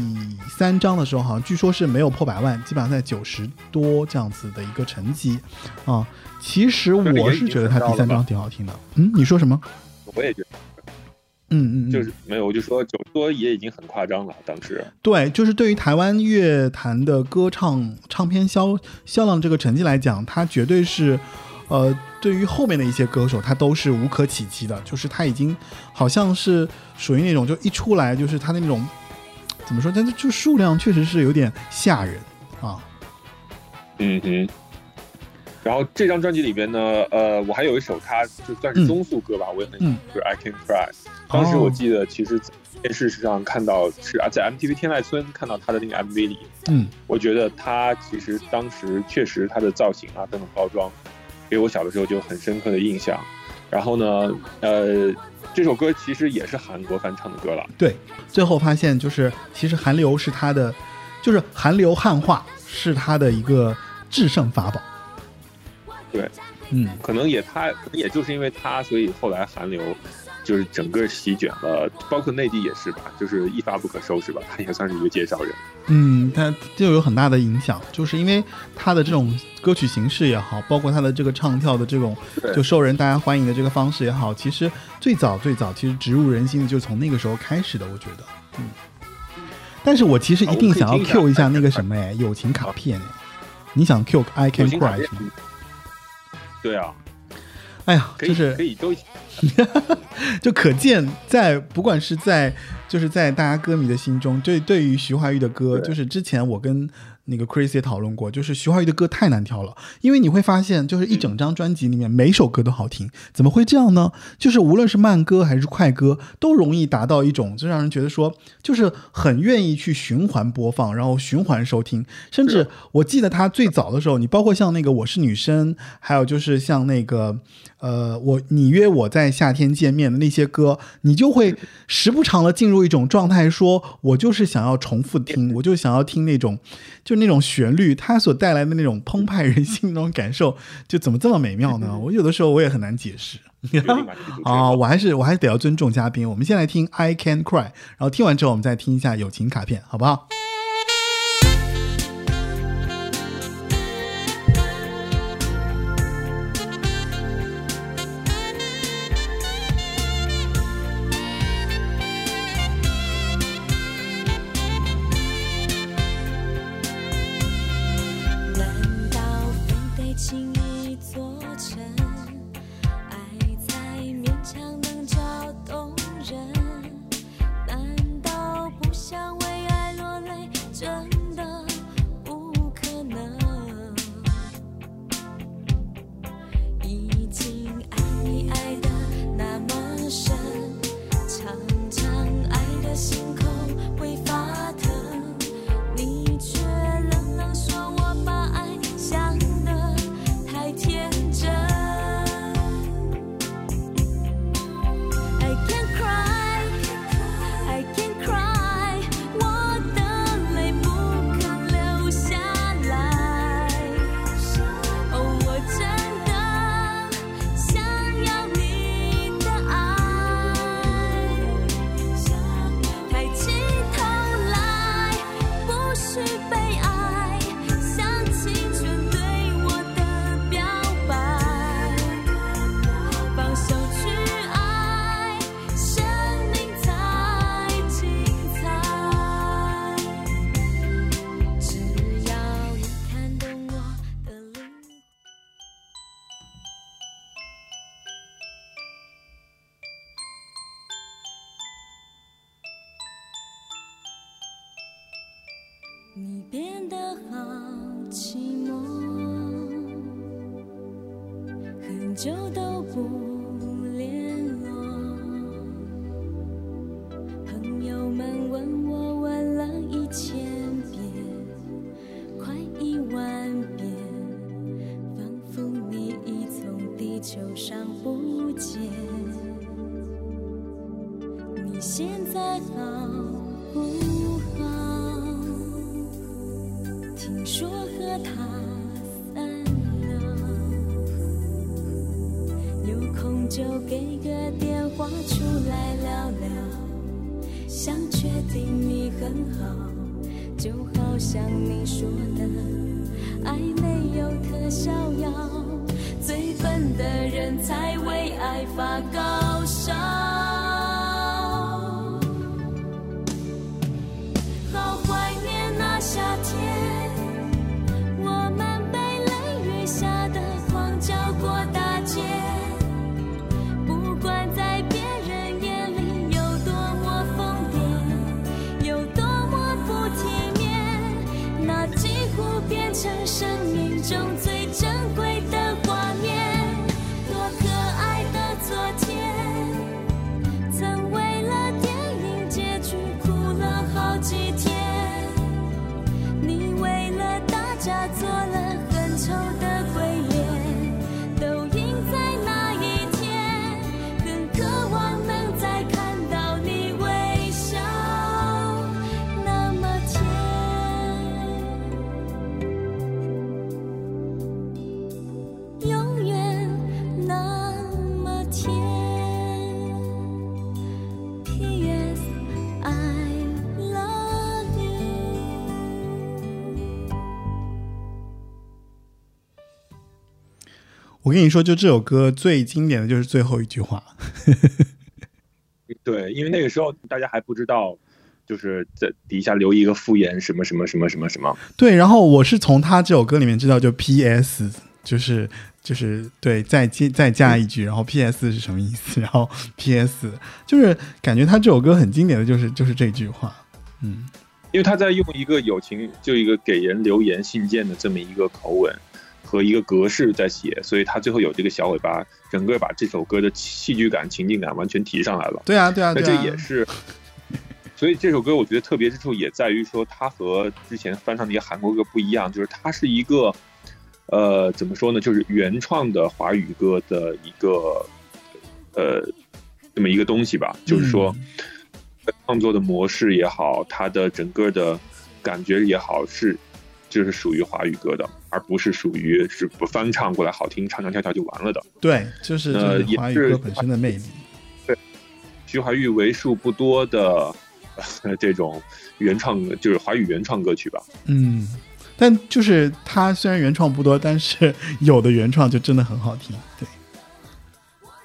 三章的时候，好像据说是没有破百万，基本上在九十多这样子的一个成绩啊。其实我是觉得他第三章挺好听的。嗯，你说什么？我也觉得，嗯嗯嗯，就是没有，我就说九十多也已经很夸张了，当时。对，就是对于台湾乐坛的歌唱唱片销销量这个成绩来讲，它绝对是，呃，对于后面的一些歌手，他都是无可企及的。就是他已经好像是属于那种，就一出来就是他的那种怎么说，但是就数量确实是有点吓人啊。嗯哼。然后这张专辑里边呢，呃，我还有一首他就算是综述歌吧，我也很喜欢，嗯就是《I Can Cry》。当时我记得，其实在电视上看到是啊，在 MTV 天籁村看到他的那个 MV 里，嗯我觉得他其实当时确实他的造型啊等等包装，给我小的时候就很深刻的印象。然后呢，呃，这首歌其实也是韩国翻唱的歌了。对，最后发现就是其实韩流是他的，就是韩流汉化是他的一个制胜法宝。对，嗯，可能也他，可能也就是因为他，所以后来韩流就是整个席卷了，包括内地也是吧，就是一发不可收拾吧。他 也算是一个介绍人。嗯，他就有很大的影响，就是因为他的这种歌曲形式也好，包括他的这个唱跳的这种就受人大家欢迎的这个方式也好，其实最早最早其实植入人心的就是从那个时候开始的，我觉得，嗯。但是我其实一定想要 Q 一下那个什么 哎，友情卡片哎，你想 Q I Can Cry 片是吗？对啊，哎呀，就是可以都。就可见在不管是在就是在大家歌迷的心中，对对于徐怀钰的歌，就是之前我跟那个 Chris 也讨论过，就是徐怀钰的歌太难挑了，因为你会发现，就是一整张专辑里面每首歌都好听，怎么会这样呢？就是无论是慢歌还是快歌，都容易达到一种就让人觉得说，就是很愿意去循环播放，然后循环收听，甚至我记得他最早的时候，你包括像那个我是女生，还有就是像那个呃，我你约我在夏天见面的那些歌，你就会时不常的进入一种状态，说我就是想要重复听，我就想要听那种，就那种旋律，它所带来的那种澎湃人心那种感受，就怎么这么美妙呢？我有的时候我也很难解释。啊，我还是我还是得要尊重嘉宾。我们先来听《I Can Cry》，然后听完之后，我们再听一下友情卡片，好不好？我跟你说，就这首歌最经典的就是最后一句话。对，因为那个时候大家还不知道，就是在底下留一个敷衍什么什么什么什么什么。对，然后我是从他这首歌里面知道，就 P.S. 就是就是对，再接再加一句，然后 P.S. 是什么意思？然后 P.S. 就是感觉他这首歌很经典的就是就是这句话。嗯，因为他在用一个友情，就一个给人留言信件的这么一个口吻和一个格式在写，所以他最后有这个小尾巴，整个把这首歌的戏剧感、情境感完全提上来了。对啊，对啊，那。这也是，所以这首歌我觉得特别之处也在于说，它和之前翻唱的一些韩国歌不一样，就是它是一个，呃，怎么说呢，就是原创的华语歌的一个，呃，这么一个东西吧。就是说，创作的模式也好，它的整个的感觉也好，是就是属于华语歌的，而不是属于是不翻唱过来好听，唱唱跳跳就完了的。对，就是这呃也是华语是歌本身的魅力。对徐怀钰为数不多的呃 这种原创，就是华语原创歌曲吧。嗯，但就是他虽然原创不多，但是有的原创就真的很好听。对，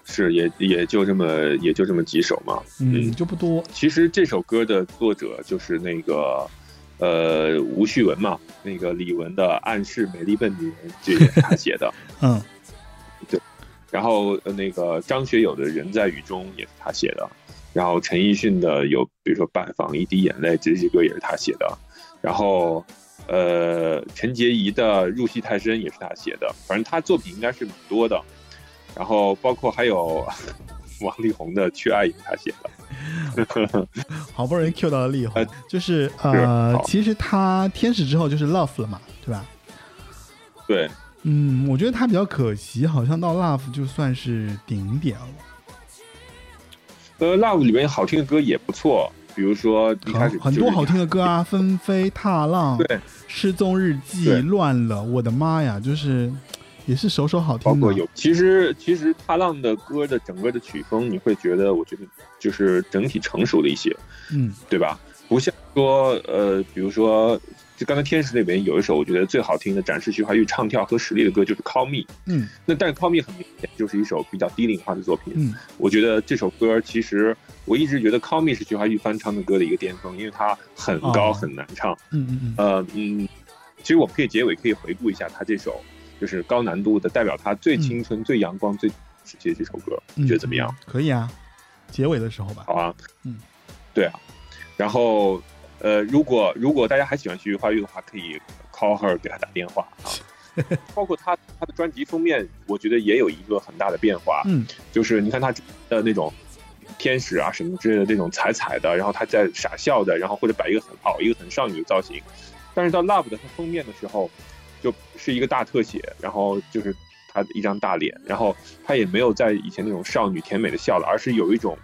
是也也就这么也就这么几首嘛。嗯，就不多。其实这首歌的作者就是那个呃吴旭文嘛，那个李玟的《暗示美丽笨女人》，这也是他写的。嗯对然后呃那个张学友的《人在雨中》也是他写的，然后陈奕迅的有比如说《拜访一滴眼泪》这些歌也是他写的，然后呃陈洁仪的《入戏太深》也是他写的，反正他作品应该是蛮多的，然后包括还有 王力宏的《去爱》也是他写的。好不容易 Q 到了力宏呃，就是呃好，其实他天使之后就是 Love 了嘛，对吧？对，嗯，我觉得他比较可惜，好像到 Love 就算是顶点了。呃，Love 里面好听的歌也不错，比如说一开始很多好听的歌啊，啊，纷飞、踏浪、对，失踪日记、乱了，我的妈呀，就是也是首首好听的。包括有，其实其实踏浪的歌的整个的曲风，你会觉得，我觉得就是整体成熟了一些，嗯。对吧？不像说呃，比如说就刚才天使那边有一首我觉得最好听的展示徐怀钰唱跳和实力的歌就是《Call Me》，嗯。那但是《Call Me》很明显就是一首比较低龄化的作品，嗯。我觉得这首歌其实我一直觉得《Call Me》是徐怀钰翻唱的歌的一个巅峰，因为它很高哦。很难唱，嗯嗯嗯，呃嗯，其实我们可以结尾可以回顾一下他这首就是高难度的，代表他最青春、最阳光、最时期的这首歌，你觉得怎么样？嗯？可以啊，结尾的时候吧。好啊，嗯，对啊。然后呃，如果如果大家还喜欢徐怀钰的话，可以 call her 给他打电话啊。包括他他的专辑封面，我觉得也有一个很大的变化，嗯，就是你看他的那种天使啊什么之类的那种彩彩的，然后他在傻笑的，然后或者摆一个很好一个很少女的造型，但是到 Love 的封面的时候，就是一个大特写，然后就是她的一张大脸，然后她也没有在以前那种少女甜美的笑了，而是有一种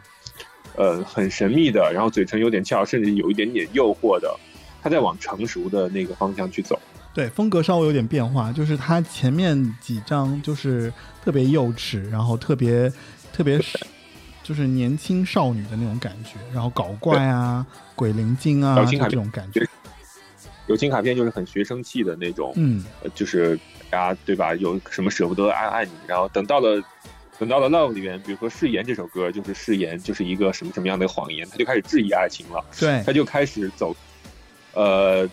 呃很神秘的，然后嘴唇有点翘，甚至有一点点诱惑的，她在往成熟的那个方向去走。对，风格稍微有点变化，就是她前面几张就是特别幼稚，然后特别特别是就是年轻少女的那种感觉，然后搞怪啊、鬼灵精啊这种感觉。友情卡片就是很学生气的那种，嗯，呃就是啊，对吧？有什么舍不得爱爱你，然后等到了，等到了 Love 里面，比如说誓言这首歌，就是誓言就是一个什么什么样的谎言，他就开始质疑爱情了，对他就开始走，呃，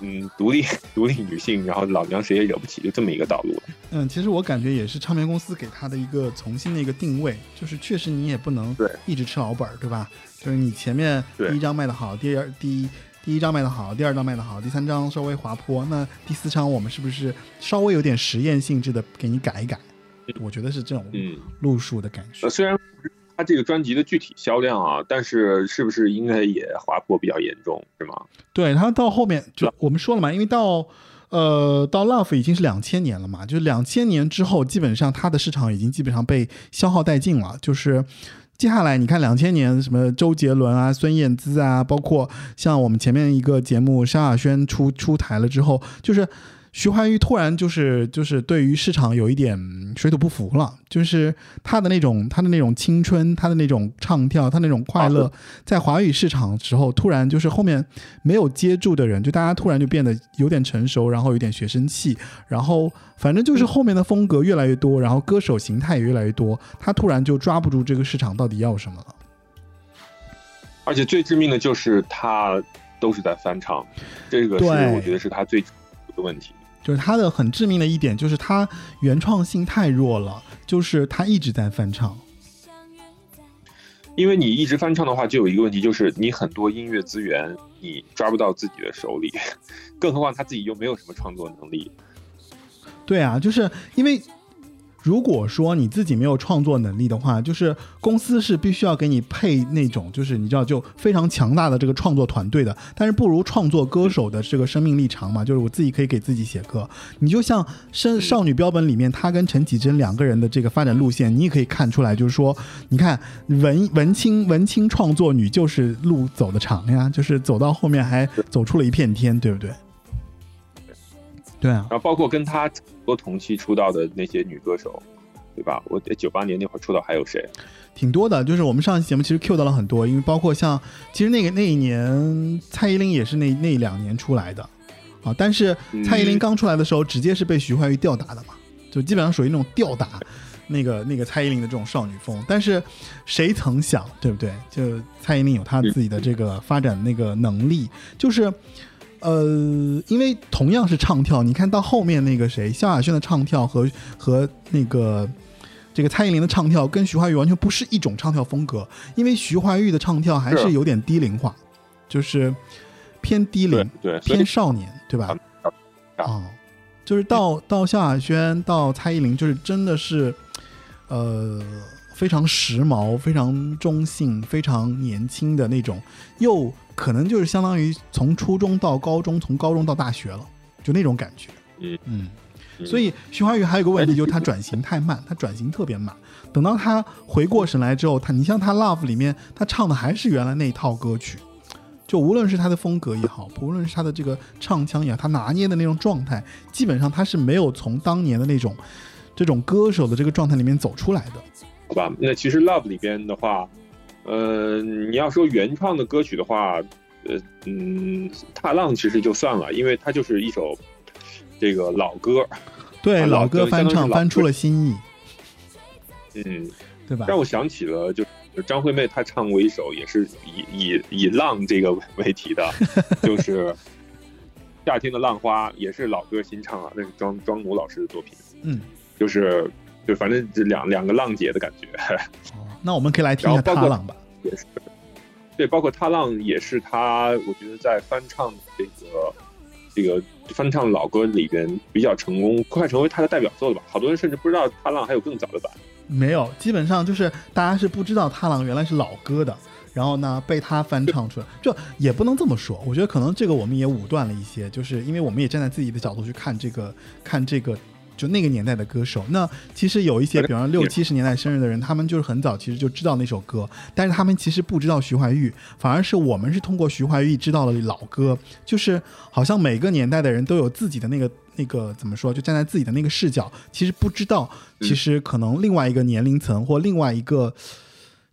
嗯，独立 独立女性，然后老娘谁也惹不起，就这么一个道路了。嗯，其实我感觉也是唱片公司给他的一个重新的一个定位，就是确实你也不能对一直吃老本儿，对吧？就是你前面对第一张卖的好，第二第一第一张卖的好，第二张卖的好，第三张稍微滑坡，那第四张我们是不是稍微有点实验性质的给你改一改？我觉得是这种嗯，路数的感觉呃，。虽然他这个专辑的具体销量啊，但是是不是应该也滑坡比较严重，是吗？对他到后面就我们说了嘛，因为到呃到 Love 已经是两千年了嘛，就是两千年之后，基本上它的市场已经基本上被消耗殆尽了。就是接下来你看两千年什么周杰伦啊、孙燕姿啊，包括像我们前面一个节目萧亚轩出出台了之后，就是。徐怀钰突然就是就是对于市场有一点水土不服了，就是他的那种他的那种青春，他的那种唱跳，他那种快乐，在华语市场时候，突然就是后面没有接住的人，就大家突然就变得有点成熟，然后有点学生气，然后反正就是后面的风格越来越多，然后歌手形态也越来越多，他突然就抓不住这个市场到底要什么了。而且最致命的就是他都是在翻唱，这个是对我觉得是他最的问题。就是他的很致命的一点，就是他原创性太弱了，就是他一直在翻唱。因为你一直翻唱的话，就有一个问题，就是你很多音乐资源你抓不到自己的手里，更何况他自己又没有什么创作能力。对啊，就是因为如果说你自己没有创作能力的话，就是公司是必须要给你配那种，就是你知道就非常强大的这个创作团队的，但是不如创作歌手的这个生命力长嘛，就是我自己可以给自己写歌。你就像《生少女标本》里面，他跟陈绮贞两个人的这个发展路线，你也可以看出来，就是说，你看文文青文青创作女就是路走的长呀，就是走到后面还走出了一片天，对不对？对啊，然后包括跟他多同期出道的那些女歌手，对吧？我九八年那会儿出道还有谁？挺多的，就是我们上期节目其实 Q 到了很多，因为包括像其实那个那一年蔡依林也是那那两年出来的啊，但是蔡依林刚出来的时候直接是被徐怀钰吊打的嘛，就基本上属于那种吊打那个 那个蔡依林的这种少女风，但是谁曾想，对不对？就蔡依林有她自己的这个发展那个能力，就是。呃，因为同样是唱跳，你看到后面那个谁，萧亚轩的唱跳和和那个这个蔡依林的唱跳，跟徐怀钰完全不是一种唱跳风格。因为徐怀钰的唱跳还是有点低龄化，就是偏低龄、对，偏少年，对吧？哦，就是到到萧亚轩到蔡依林，就是真的是呃非常时髦、非常中性、非常年轻的那种，又。可能就是相当于从初中到高中，从高中到大学了，就那种感觉。嗯嗯，所以徐怀钰还有个问题，就是他转型太慢，他转型特别慢。等到他回过神来之后，他你像他《Love》里面，他唱的还是原来那一套歌曲，就无论是他的风格也好，无论是他的这个唱腔也好，他拿捏的那种状态，基本上他是没有从当年的那种这种歌手的这个状态里面走出来的。好吧，那其实《Love》里边的话。呃，你要说原创的歌曲的话，呃，嗯，踏浪其实就算了，因为它就是一首这个老歌，对，啊、老歌翻唱翻出了新意，嗯，对吧？让我想起了，就张惠妹她唱过一首，也是以以以浪这个为题的，就 是夏天的浪花，也是老歌新唱啊，那是庄庄奴老师的作品，嗯，就是就反正这两两个浪姐的感觉。那我们可以来听一下踏浪吧。也是，对，包括踏浪也是他，我觉得在翻唱这个这个翻唱老歌里边比较成功，快成为他的代表作了吧？好多人甚至不知道踏浪还有更早的版。没有，基本上就是大家是不知道踏浪原来是老歌的，然后呢被他翻唱出来，这也不能这么说。我觉得可能这个我们也武断了一些，就是因为我们也站在自己的角度去看这个看这个。就那个年代的歌手，那其实有一些，比方说六七十年代生日的人，他们就是很早其实就知道那首歌，但是他们其实不知道徐怀钰，反而是我们是通过徐怀钰知道了老歌，就是好像每个年代的人都有自己的那个那个怎么说，就站在自己的那个视角，其实不知道，其实可能另外一个年龄层或另外一个，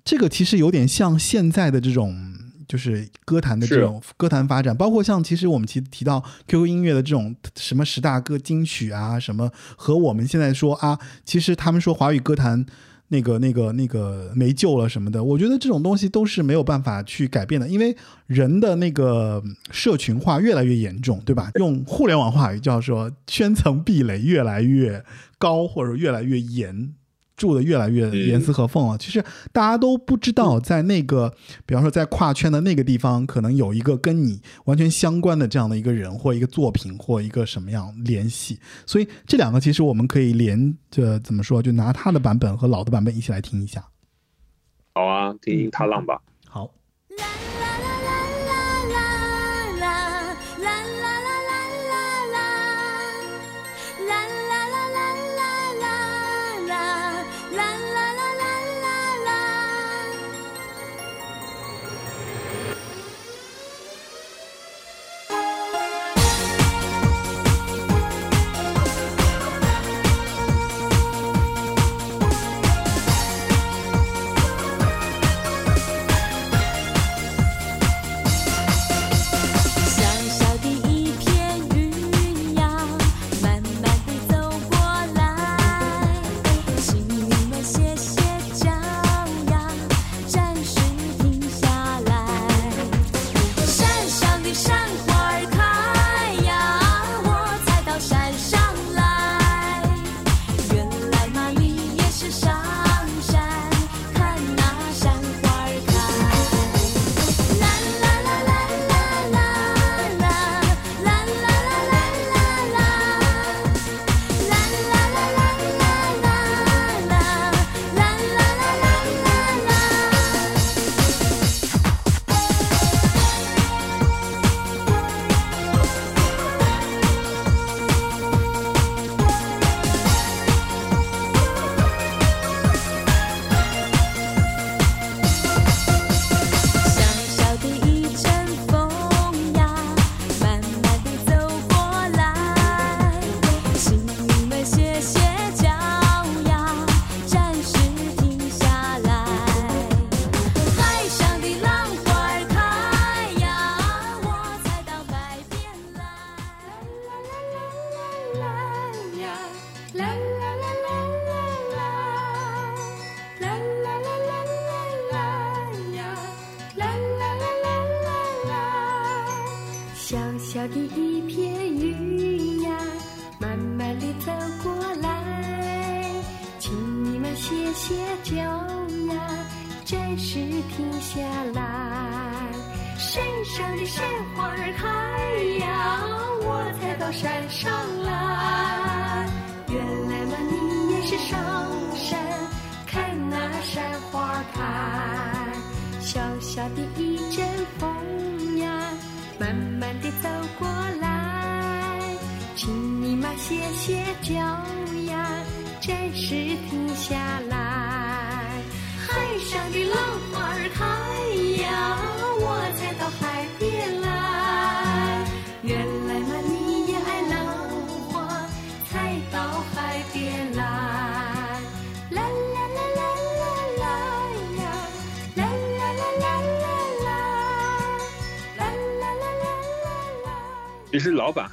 这个其实有点像现在的这种。就是歌坛的这种歌坛发展，包括像其实我们提提到 QQ 音乐的这种什么十大歌金曲啊，什么和我们现在说啊，其实他们说华语歌坛那个那个那个没救了什么的，我觉得这种东西都是没有办法去改变的，因为人的那个社群化越来越严重，对吧？用互联网话语叫说圈层壁垒越来越高，或者越来越严。住的越来越严丝合缝了。其实大家都不知道，在那个，比方说在跨圈的那个地方，可能有一个跟你完全相关的这样的一个人，或一个作品，或一个什么样联系。所以这两个其实我们可以连着怎么说，就拿他的版本和老的版本一起来听一下。好啊，听听踏浪吧。好。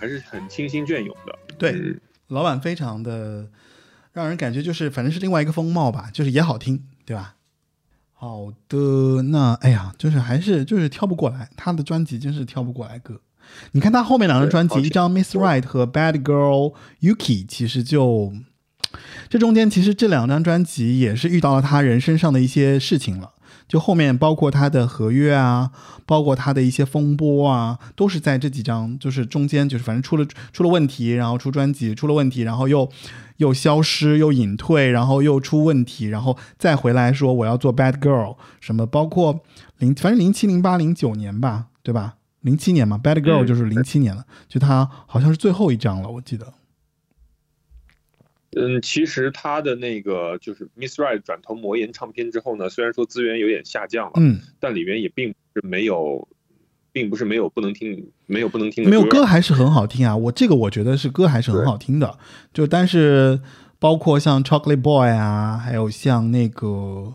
还是很清新隽永的，对，老板非常的让人感觉就是反正是另外一个风貌吧，就是也好听，对吧？好的，那哎呀，就是还是就是挑不过来，他的专辑真是挑不过来歌。你看他后面两张专辑，一张 Miss Right 和 Bad Girl Yuki，其实就这中间其实这两张专辑也是遇到了他人身上的一些事情了。就后面包括他的合约啊，包括他的一些风波啊，都是在这几张，就是中间就是反正出了出了问题，然后出专辑出了问题，然后又又消失又隐退，然后又出问题，然后再回来说我要做 Bad Girl 什么，包括零反正零七零八零九年吧，对吧？零七年嘛，Bad Girl 就是零七年了，就他好像是最后一张了，我记得。嗯，其实他的那个就是 Miss Right 转投魔岩唱片之后呢，虽然说资源有点下降了，嗯，但里面也并不是没有，并不是没有不能听，没有不能听没有歌歌还是很好听啊。我这个我觉得是歌还是很好听的，就但是包括像 Chocolate Boy 啊，还有像那个，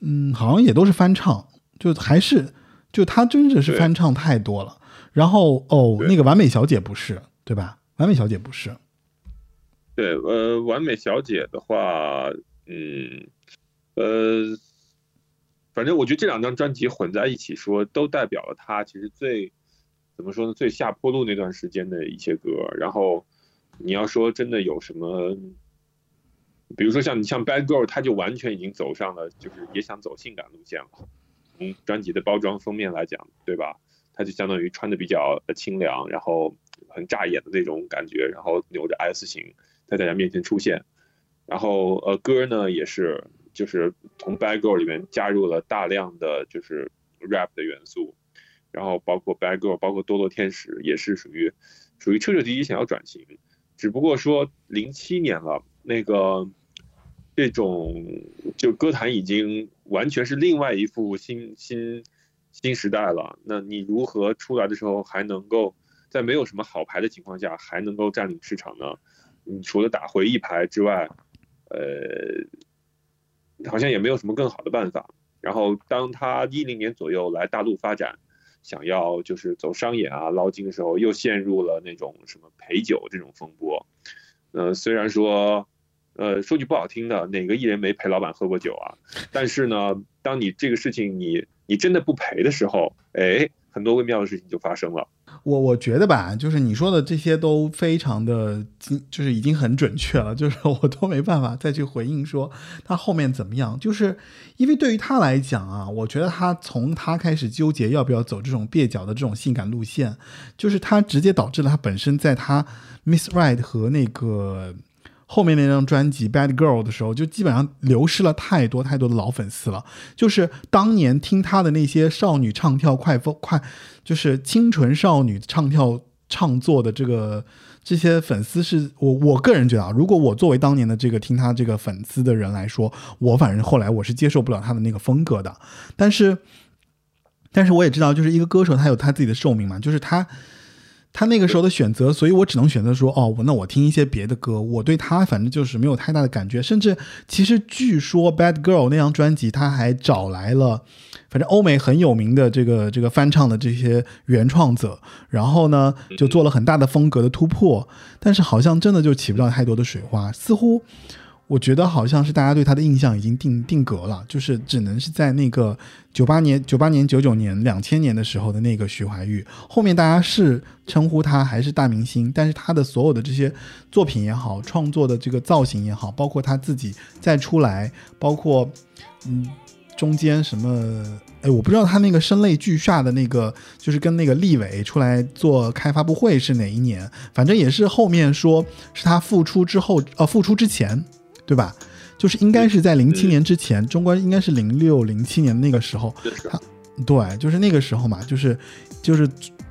嗯，好像也都是翻唱，就还是就他真的是翻唱太多了。然后哦，那个完美小姐不是对吧？完美小姐不是。对，呃，完美小姐的话，嗯，呃，反正我觉得这两张专辑混在一起说，都代表了他其实最怎么说呢，最下坡路那段时间的一些歌。然后你要说真的有什么，比如说像你像 Bad Girl，他就完全已经走上了，就是也想走性感路线了。从专辑的包装封面来讲，对吧？他就相当于穿的比较清凉，然后很扎眼的那种感觉，然后扭着 S 型。在大家面前出现，然后呃歌呢也是就是从 Bad Girl 里面加入了大量的就是 rap 的元素，然后包括 Bad Girl，包括堕落天使也是属于属于彻彻底底想要转型，只不过说零七年了，那个这种就歌坛已经完全是另外一副新新新时代了，那你如何出来的时候还能够在没有什么好牌的情况下还能够占领市场呢？你除了打回一排之外，呃，好像也没有什么更好的办法。然后，当他一零年左右来大陆发展，想要就是走商演啊、捞金的时候，又陷入了那种什么陪酒这种风波。呃，虽然说，呃，说句不好听的，哪个艺人没陪老板喝过酒啊？但是呢，当你这个事情你你真的不陪的时候，哎，很多微妙的事情就发生了。我我觉得吧，就是你说的这些都非常的，就是已经很准确了，就是我都没办法再去回应说他后面怎么样，就是因为对于他来讲啊，我觉得他从他开始纠结要不要走这种蹩脚的这种性感路线，就是他直接导致了他本身在他 Miss Right 和那个。后面那张专辑《Bad Girl》的时候，就基本上流失了太多太多的老粉丝了。就是当年听他的那些少女唱跳快风快，就是清纯少女唱跳唱作的这个这些粉丝，是我我个人觉得啊，如果我作为当年的这个听他这个粉丝的人来说，我反正后来我是接受不了他的那个风格的。但是，但是我也知道，就是一个歌手他有他自己的寿命嘛，就是他。他那个时候的选择，所以我只能选择说，哦，那我听一些别的歌。我对他反正就是没有太大的感觉，甚至其实据说《Bad Girl》那张专辑，他还找来了，反正欧美很有名的这个这个翻唱的这些原创者，然后呢就做了很大的风格的突破，但是好像真的就起不到太多的水花，似乎。我觉得好像是大家对他的印象已经定定格了，就是只能是在那个九八年、九八年、九九年、两千年的时候的那个徐怀钰，后面大家是称呼他还是大明星，但是他的所有的这些作品也好，创作的这个造型也好，包括他自己再出来，包括嗯中间什么，哎，我不知道他那个声泪俱下的那个，就是跟那个立伟出来做开发布会是哪一年，反正也是后面说是他复出之后，呃，复出之前。对吧？就是应该是在零七年之前，中国应该是零六零七年那个时候，他对，就是那个时候嘛，就是就是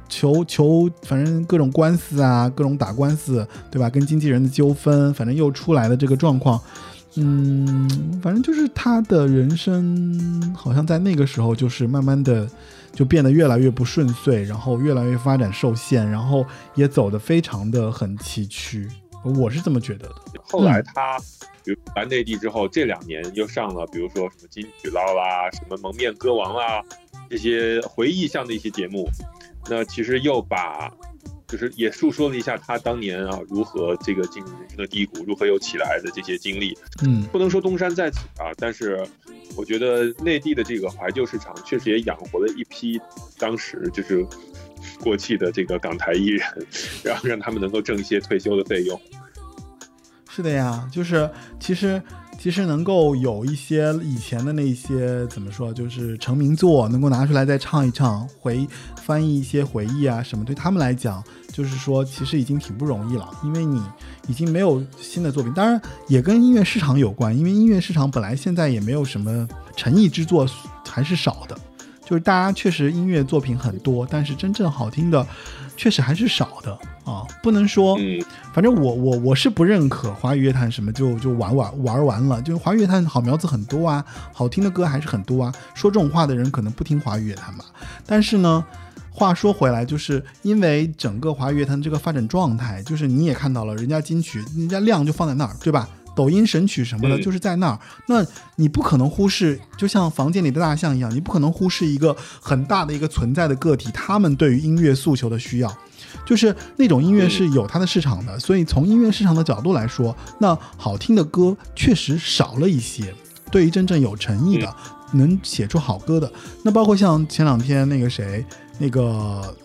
求求，反正各种官司啊，各种打官司，对吧？跟经纪人的纠纷，反正又出来的这个状况，嗯，反正就是他的人生好像在那个时候就是慢慢的就变得越来越不顺遂，然后越来越发展受限，然后也走得非常的很崎岖，我是这么觉得的。后来他。比如来内地之后，这两年又上了，比如说什么金曲捞啦，什么蒙面歌王啦，这些回忆向的一些节目，那其实又把，就是也述说了一下他当年啊如何这个进入人生的低谷，如何又起来的这些经历。嗯，不能说东山再起啊，但是我觉得内地的这个怀旧市场确实也养活了一批当时就是 过气的这个港台艺人，然后让他们能够挣一些退休的费用。是的呀，就是其实其实能够有一些以前的那些怎么说，就是成名作，能够拿出来再唱一唱，回翻译一些回忆啊什么，对他们来讲，就是说其实已经挺不容易了，因为你已经没有新的作品。当然也跟音乐市场有关，因为音乐市场本来现在也没有什么诚意之作，还是少的。就是大家确实音乐作品很多，但是真正好听的，确实还是少的啊。不能说，反正我我我是不认可华语乐坛什么就就玩玩玩完了。就是华语乐坛好苗子很多啊，好听的歌还是很多啊。说这种话的人可能不听华语乐坛吧。但是呢，话说回来，就是因为整个华语乐坛这个发展状态，就是你也看到了，人家金曲，人家量就放在那儿，对吧？抖音神曲什么的，就是在那儿。那你不可能忽视，就像房间里的大象一样，你不可能忽视一个很大的一个存在的个体，他们对于音乐诉求的需要，就是那种音乐是有它的市场的。所以从音乐市场的角度来说，那好听的歌确实少了一些。对于真正有诚意的，能写出好歌的，那包括像前两天那个谁，那个。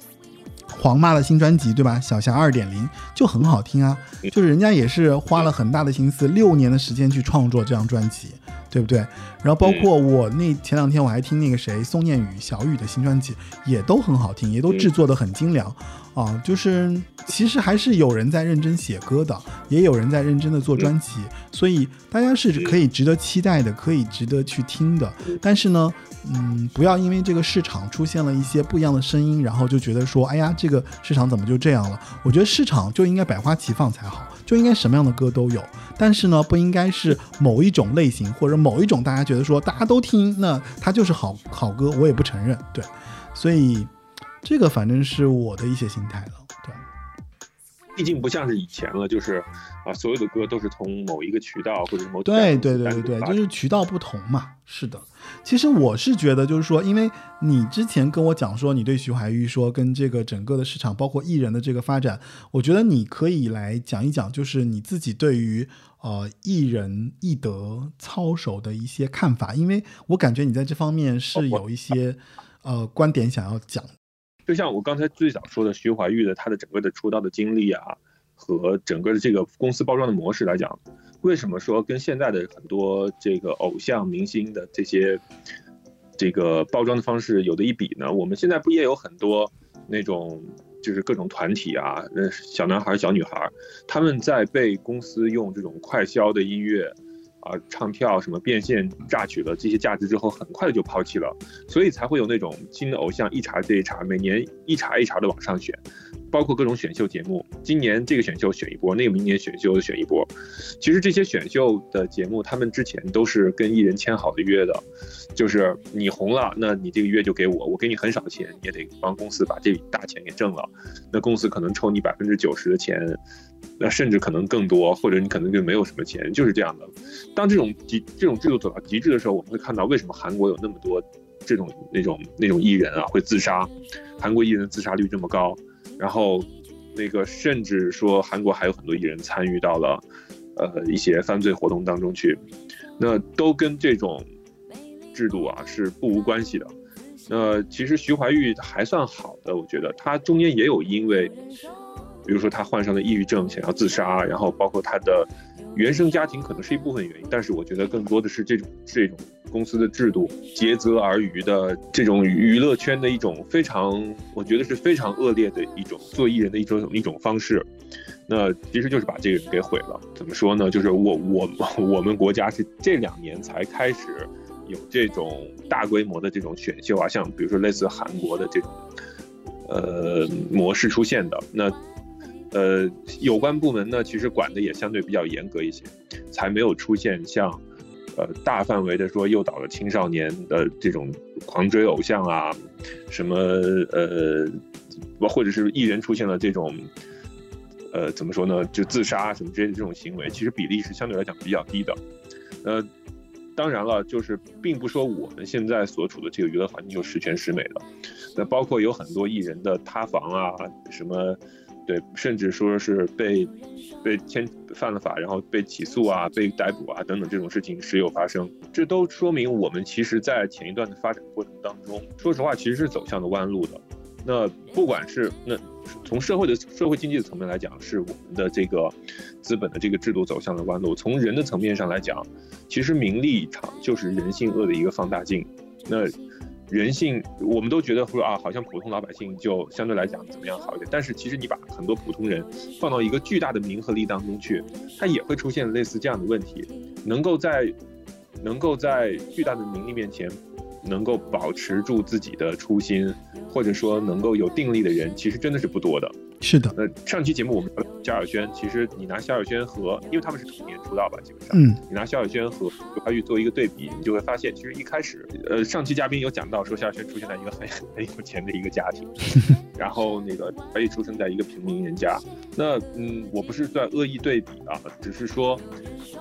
黄妈的新专辑对吧？小霞二点零就很好听啊，就是人家也是花了很大的心思，六年的时间去创作这张专辑，对不对？然后包括我那前两天我还听那个谁宋念宇小雨的新专辑，也都很好听，也都制作的很精良啊。就是其实还是有人在认真写歌的，也有人在认真的做专辑，所以大家是可以值得期待的，可以值得去听的。但是呢。嗯，不要因为这个市场出现了一些不一样的声音，然后就觉得说，哎呀，这个市场怎么就这样了？我觉得市场就应该百花齐放才好，就应该什么样的歌都有。但是呢，不应该是某一种类型或者某一种大家觉得说大家都听，那它就是好好歌，我也不承认。对，所以这个反正是我的一些心态了。对，毕竟不像是以前了，就是啊，所有的歌都是从某一个渠道或者某对对对对对，就是渠道不同嘛。是的。其实我是觉得，就是说，因为你之前跟我讲说，你对徐怀钰说跟这个整个的市场，包括艺人的这个发展，我觉得你可以来讲一讲，就是你自己对于呃艺人艺德操守的一些看法，因为我感觉你在这方面是有一些呃观点想要讲。就像我刚才最早说的，徐怀钰的他的整个的出道的经历啊，和整个的这个公司包装的模式来讲。为什么说跟现在的很多这个偶像明星的这些这个包装的方式有的一比呢？我们现在不也有很多那种就是各种团体啊，那小男孩、小女孩，他们在被公司用这种快消的音乐啊、唱跳什么变现榨取了这些价值之后，很快就抛弃了，所以才会有那种新的偶像一茬接一茬，每年一茬一茬的往上选。包括各种选秀节目，今年这个选秀选一波，那个明年选秀选一波。其实这些选秀的节目，他们之前都是跟艺人签好的约的，就是你红了，那你这个约就给我，我给你很少的钱，也得帮公司把这笔大钱给挣了。那公司可能抽你百分之九十的钱，那甚至可能更多，或者你可能就没有什么钱，就是这样的。当这种极这种制度走到极致的时候，我们会看到为什么韩国有那么多这种那种那种艺人啊会自杀，韩国艺人自杀率这么高。然后，那个甚至说韩国还有很多艺人参与到了，呃一些犯罪活动当中去，那都跟这种制度啊是不无关系的。那其实徐怀钰还算好的，我觉得他中间也有因为，比如说他患上了抑郁症想要自杀，然后包括他的。原生家庭可能是一部分原因，但是我觉得更多的是这种这种公司的制度，竭泽而渔的这种娱乐圈的一种非常，我觉得是非常恶劣的一种做艺人的一种一种方式。那其实就是把这个人给毁了。怎么说呢？就是我我 我们国家是这两年才开始有这种大规模的这种选秀啊，像比如说类似韩国的这种呃模式出现的。那呃，有关部门呢，其实管的也相对比较严格一些，才没有出现像，呃，大范围的说诱导了青少年的这种狂追偶像啊，什么呃，或者是艺人出现了这种，呃，怎么说呢，就自杀什么之类的这种行为，其实比例是相对来讲比较低的。呃，当然了，就是并不说我们现在所处的这个娱乐环境就十全十美的，那包括有很多艺人的塌房啊，什么。对，甚至说是被被签犯了法，然后被起诉啊，被逮捕啊等等这种事情时有发生，这都说明我们其实，在前一段的发展过程当中，说实话，其实是走向了弯路的。那不管是那从社会的社会经济的层面来讲，是我们的这个资本的这个制度走向了弯路；从人的层面上来讲，其实名利场就是人性恶的一个放大镜。那人性，我们都觉得说啊，好像普通老百姓就相对来讲怎么样好一点。但是其实你把很多普通人放到一个巨大的名和利当中去，他也会出现类似这样的问题。能够在能够在巨大的名利面前，能够保持住自己的初心，或者说能够有定力的人，其实真的是不多的。是的，呃上期节目我们聊萧亚轩，其实你拿萧亚轩和，因为他们是同年出道吧，基本上，嗯，你拿萧亚轩和徐怀玉做一个对比，你就会发现，其实一开始，呃，上期嘉宾有讲到说萧亚轩出现在一个很 很有钱的一个家庭，然后那个怀玉出生在一个平民人家，那嗯，我不是在恶意对比啊，只是说，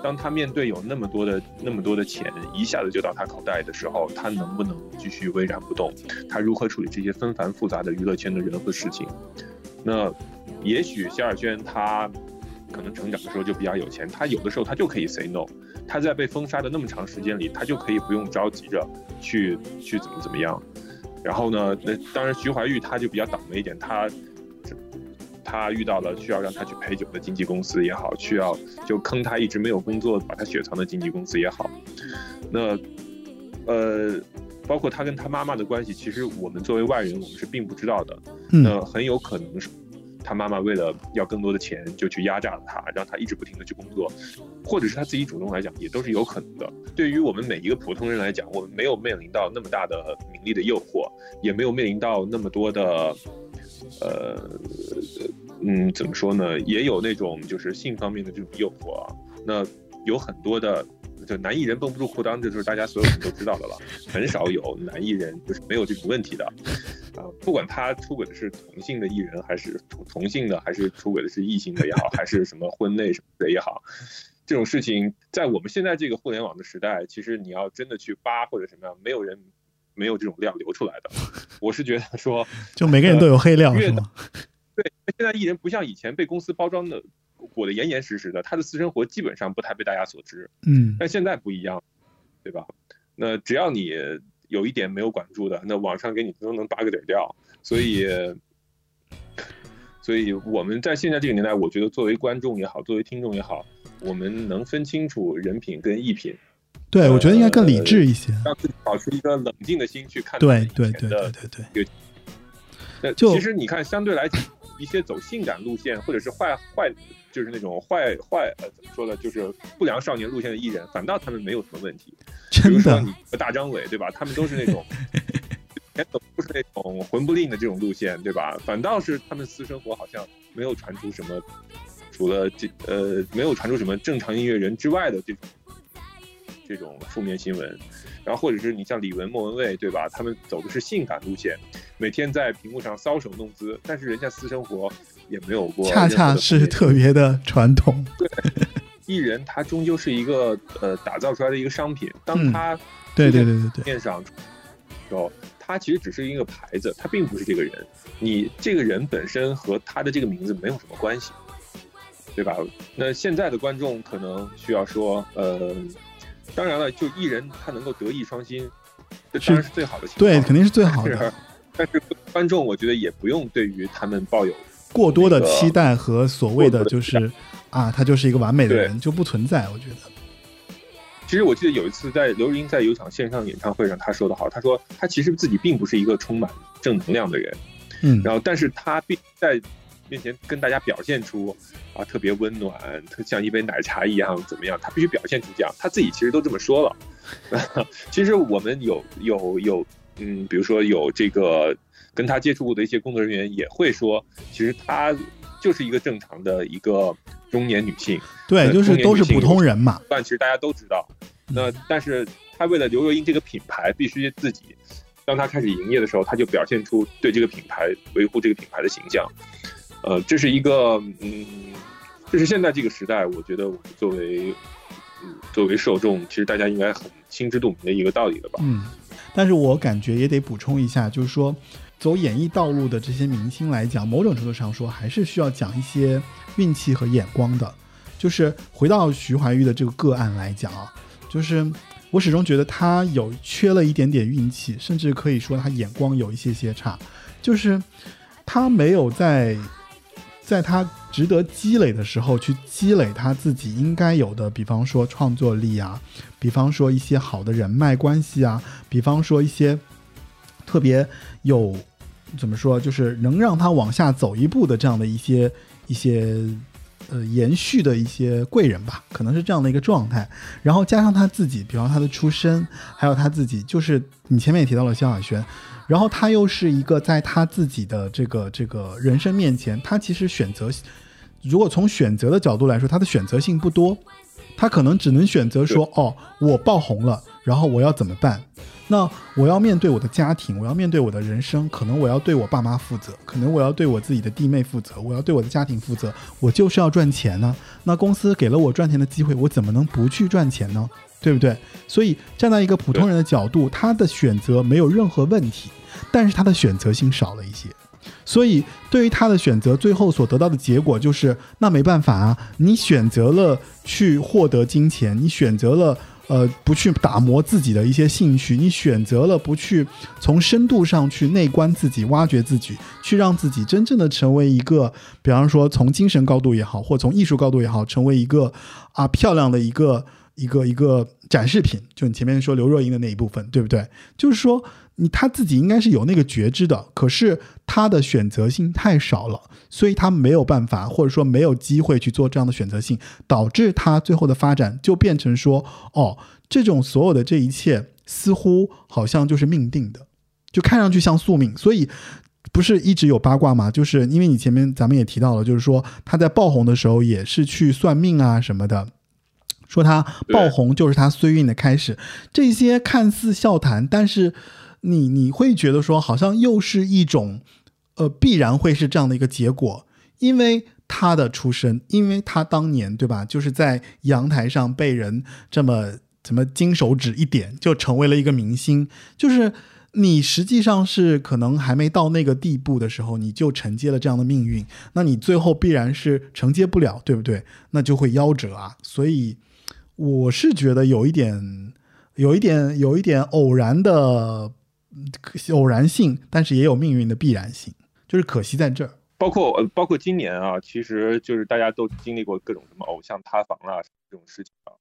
当他面对有那么多的那么多的钱一下子就到他口袋的时候，他能不能继续巍然不动？他如何处理这些纷繁复杂的娱乐圈的人和事情？那也许萧亚轩他可能成长的时候就比较有钱，他有的时候他就可以 say no。他在被封杀的那么长时间里，他就可以不用着急着去去怎么怎么样。然后呢，那当然徐怀钰他就比较倒霉一点，他他遇到了需要让他去陪酒的经纪公司也好，需要就坑他一直没有工作把他雪藏的经纪公司也好。那呃，包括他跟他妈妈的关系，其实我们作为外人我们是并不知道的。那很有可能是。他妈妈为了要更多的钱，就去压榨了他，让他一直不停的去工作，或者是他自己主动来讲，也都是有可能的。对于我们每一个普通人来讲，我们没有面临到那么大的名利的诱惑，也没有面临到那么多的，呃，嗯，怎么说呢？也有那种就是性方面的这种诱惑。那有很多的。就男艺人绷不住裤裆，这就是大家所有人都知道的了。很少有男艺人就是没有这种问题的，啊，不管他出轨的是同性的艺人，还是同同性的，还是出轨的是异性的也好，还是什么婚内什么的也好，这种事情在我们现在这个互联网的时代，其实你要真的去扒或者什么样，没有人没有这种料流出来的。我是觉得说，就每个人都有黑料是吗？对，现在艺人不像以前被公司包装的。裹得严严实实的，他的私生活基本上不太被大家所知。嗯，但现在不一样，对吧？那只要你有一点没有管住的，那网上给你都能拔个底儿掉。所以，所以我们在现在这个年代，我觉得作为观众也好，作为听众也好，我们能分清楚人品跟艺品。对，我觉得应该更理智一些，让自己保持一个冷静的心去看对对对对对对。那其实你看，相对来讲，一些走性感路线或者是坏坏。就是那种坏坏呃，怎么说呢？就是不良少年路线的艺人，反倒他们没有什么问题。比如说你和大张伟，对吧？他们都是那种，全都不是那种魂不吝的这种路线，对吧？反倒是他们私生活好像没有传出什么，除了这呃，没有传出什么正常音乐人之外的这种这种负面新闻。然后或者是你像李玟、莫文蔚，对吧？他们走的是性感路线，每天在屏幕上搔首弄姿，但是人家私生活。也没有过，恰恰是特别的传统。对，艺人他终究是一个呃打造出来的一个商品，当他对对对对对面上，时候他其实只是一个牌子，他并不是这个人。你这个人本身和他的这个名字没有什么关系，对吧？那现在的观众可能需要说，呃，当然了，就艺人他能够德艺双馨，这当然是最好的情况，对，肯定是最好的。但是观众，我觉得也不用对于他们抱有。过多的期待和所谓的就是啊，他就是一个完美的人就不存在。我觉得，其实我记得有一次在刘若英在有场线上演唱会上，她说的好，她说她其实自己并不是一个充满正能量的人，嗯，然后但是她并在面前跟大家表现出啊特别温暖，特像一杯奶茶一样怎么样，她必须表现出这样，她自己其实都这么说了。其实我们有有有嗯，比如说有这个。跟他接触过的一些工作人员也会说，其实她就是一个正常的一个中年女性，对，就是都是普通人嘛。但其实大家都知道，那但是她为了刘若英这个品牌，必须自己，当他开始营业的时候，他就表现出对这个品牌维护这个品牌的形象。呃，这是一个，嗯，这是现在这个时代，我觉得我们作为，嗯，作为受众，其实大家应该很心知肚明的一个道理了吧？嗯，但是我感觉也得补充一下，就是说。走演艺道路的这些明星来讲，某种程度上说，还是需要讲一些运气和眼光的。就是回到徐怀钰的这个个案来讲啊，就是我始终觉得他有缺了一点点运气，甚至可以说他眼光有一些些差，就是他没有在在他值得积累的时候去积累他自己应该有的，比方说创作力啊，比方说一些好的人脉关系啊，比方说一些特别有怎么说，就是能让他往下走一步的这样的一些一些。呃，延续的一些贵人吧，可能是这样的一个状态，然后加上他自己，比方他的出身，还有他自己，就是你前面也提到了萧亚轩，然后他又是一个在他自己的这个这个人生面前，他其实选择，如果从选择的角度来说，他的选择性不多，他可能只能选择说，哦，我爆红了，然后我要怎么办？那我要面对我的家庭，我要面对我的人生，可能我要对我爸妈负责，可能我要对我自己的弟妹负责，我要对我的家庭负责，我就是要赚钱呢。那公司给了我赚钱的机会，我怎么能不去赚钱呢？对不对？所以站在一个普通人的角度，他的选择没有任何问题，但是他的选择性少了一些。所以对于他的选择，最后所得到的结果就是，那没办法啊，你选择了去获得金钱，你选择了。呃，不去打磨自己的一些兴趣，你选择了不去从深度上去内观自己、挖掘自己，去让自己真正的成为一个，比方说从精神高度也好，或从艺术高度也好，成为一个啊漂亮的一个一个一个展示品。就你前面说刘若英的那一部分，对不对？就是说。你他自己应该是有那个觉知的，可是他的选择性太少了，所以他没有办法，或者说没有机会去做这样的选择性，导致他最后的发展就变成说，哦，这种所有的这一切似乎好像就是命定的，就看上去像宿命。所以不是一直有八卦吗？就是因为你前面咱们也提到了，就是说他在爆红的时候也是去算命啊什么的，说他爆红就是他衰运的开始，这些看似笑谈，但是。你你会觉得说，好像又是一种，呃，必然会是这样的一个结果，因为他的出身，因为他当年对吧，就是在阳台上被人这么怎么金手指一点，就成为了一个明星。就是你实际上是可能还没到那个地步的时候，你就承接了这样的命运，那你最后必然是承接不了，对不对？那就会夭折啊。所以我是觉得有一点，有一点，有一点偶然的。偶然性，但是也有命运的必然性，就是可惜在这儿。包括呃，包括今年啊，其实就是大家都经历过各种什么偶像塌房啊这种事情啊。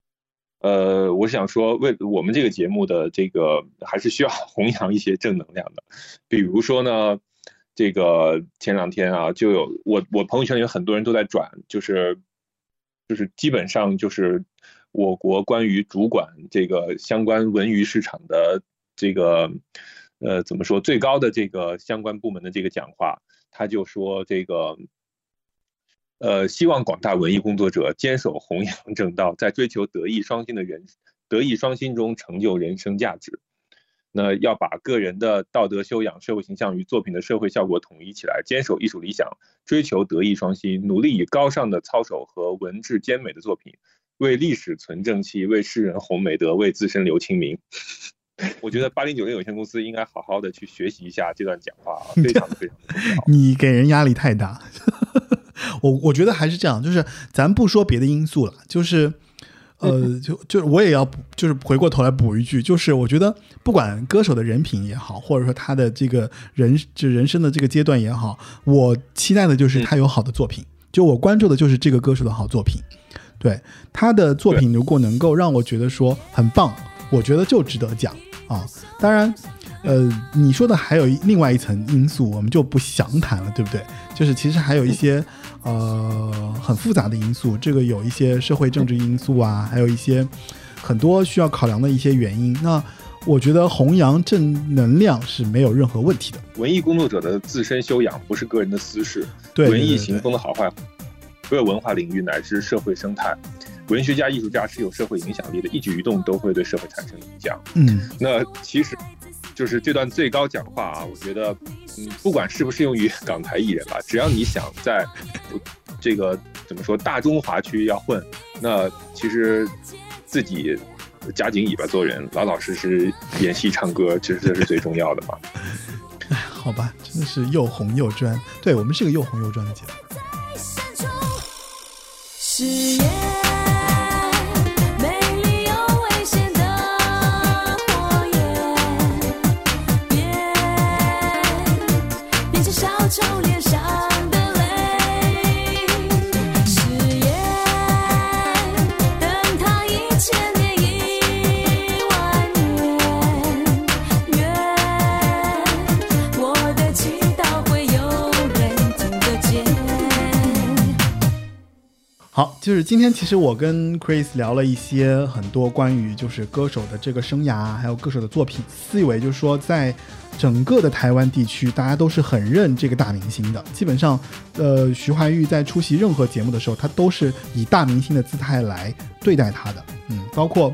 呃，我想说，为我们这个节目的这个还是需要弘扬一些正能量的。比如说呢，这个前两天啊，就有我我朋友圈有很多人都在转，就是就是基本上就是我国关于主管这个相关文娱市场的这个。呃，怎么说？最高的这个相关部门的这个讲话，他就说这个，呃，希望广大文艺工作者坚守弘扬正道，在追求德艺双馨的人德艺双馨中成就人生价值。那要把个人的道德修养、社会形象与作品的社会效果统一起来，坚守艺术理想，追求德艺双馨，努力以高尚的操守和文质兼美的作品，为历史存正气，为世人弘美德，为自身留清明。我觉得八零九零有限公司应该好好的去学习一下这段讲话啊，非常 非常重要。你给人压力太大，我我觉得还是这样，就是咱不说别的因素了，就是呃，就就我也要就是回过头来补一句，就是我觉得不管歌手的人品也好，或者说他的这个人就人生的这个阶段也好，我期待的就是他有好的作品，就我关注的就是这个歌手的好作品，对他的作品如果能够让我觉得说很棒，我觉得就值得讲。啊，当然，呃，你说的还有另外一层因素，我们就不详谈了，对不对？就是其实还有一些呃很复杂的因素，这个有一些社会政治因素啊，还有一些很多需要考量的一些原因。那我觉得弘扬正能量是没有任何问题的。文艺工作者的自身修养不是个人的私事，对文艺行风的好坏，所有文化领域乃至社会生态。文学家、艺术家是有社会影响力的，一举一动都会对社会产生影响。嗯，那其实就是这段最高讲话啊，我觉得，嗯，不管适不适用于港台艺人吧，只要你想在这个怎么说大中华区要混，那其实自己夹紧尾巴做人，老老实实演戏、唱歌，其实这是最重要的嘛。哎，好吧，真的是又红又专，对我们是个又红又专的节目。Se. 就是今天其实我跟 Chris 聊了一些很多关于就是歌手的这个生涯，还有歌手的作品。思维就是说，在整个的台湾地区，大家都是很认这个大明星的。基本上，呃，徐怀钰在出席任何节目的时候，他都是以大明星的姿态来对待他的。嗯，包括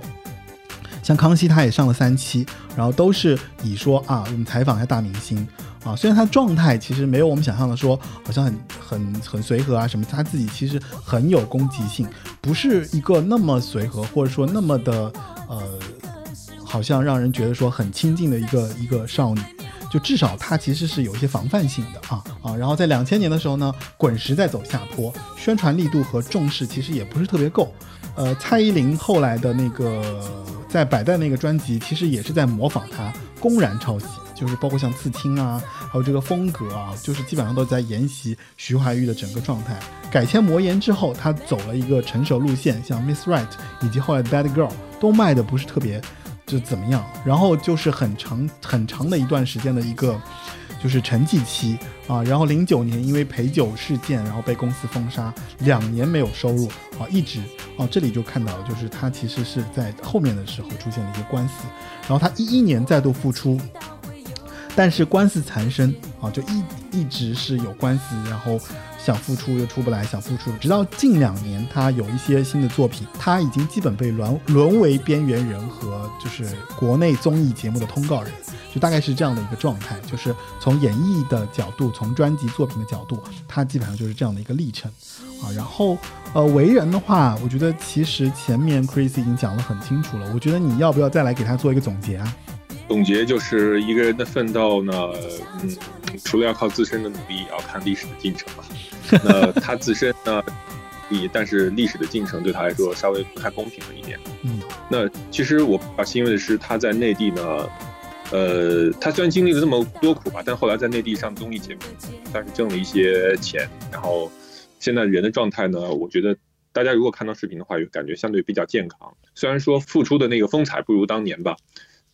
像康熙，他也上了三期，然后都是以说啊，我们采访一下大明星。啊，虽然他状态其实没有我们想象的说好像很很很随和啊什么，他自己其实很有攻击性，不是一个那么随和或者说那么的呃，好像让人觉得说很亲近的一个一个少女。就至少她其实是有一些防范性的啊啊，然后在两千年的时候呢，滚石在走下坡，宣传力度和重视其实也不是特别够。呃，蔡依林后来的那个在百代那个专辑，其实也是在模仿她，公然抄袭，就是包括像刺青啊，还有这个风格啊，就是基本上都在沿袭徐怀钰的整个状态。改签魔岩之后，她走了一个成熟路线，像 Miss Right 以及后来的 Bad Girl 都卖的不是特别就怎么样，然后就是很长很长的一段时间的一个就是沉寂期啊，然后零九年因为陪酒事件，然后被公司封杀，两年没有收入啊，一直啊这里就看到了，就是他其实是在后面的时候出现了一些官司，然后他一一年再度复出，但是官司缠身啊，就一一直是有官司，然后想复出又出不来，想复出，直到近两年他有一些新的作品，他已经基本被沦沦为边缘人和就是国内综艺节目的通告人，就大概是这样的一个状态，就是从演绎的角度，从专辑作品的角度，他基本上就是这样的一个历程啊。然后呃，为人的话，我觉得其实前面 Chris 已经讲得很清楚了，我觉得你要不要再来给他做一个总结啊？总结就是一个人的奋斗呢，嗯，除了要靠自身的努力，也要看历史的进程吧。那 他自身呢，力，但是历史的进程对他来说稍微不太公平了一点。嗯，那其实我比较欣慰的是，他在内地呢，呃，他虽然经历了这么多苦吧，但后来在内地上综艺节目，但是挣了一些钱，然后现在人的状态呢，我觉得大家如果看到视频的话，有感觉相对比较健康。虽然说付出的那个风采不如当年吧，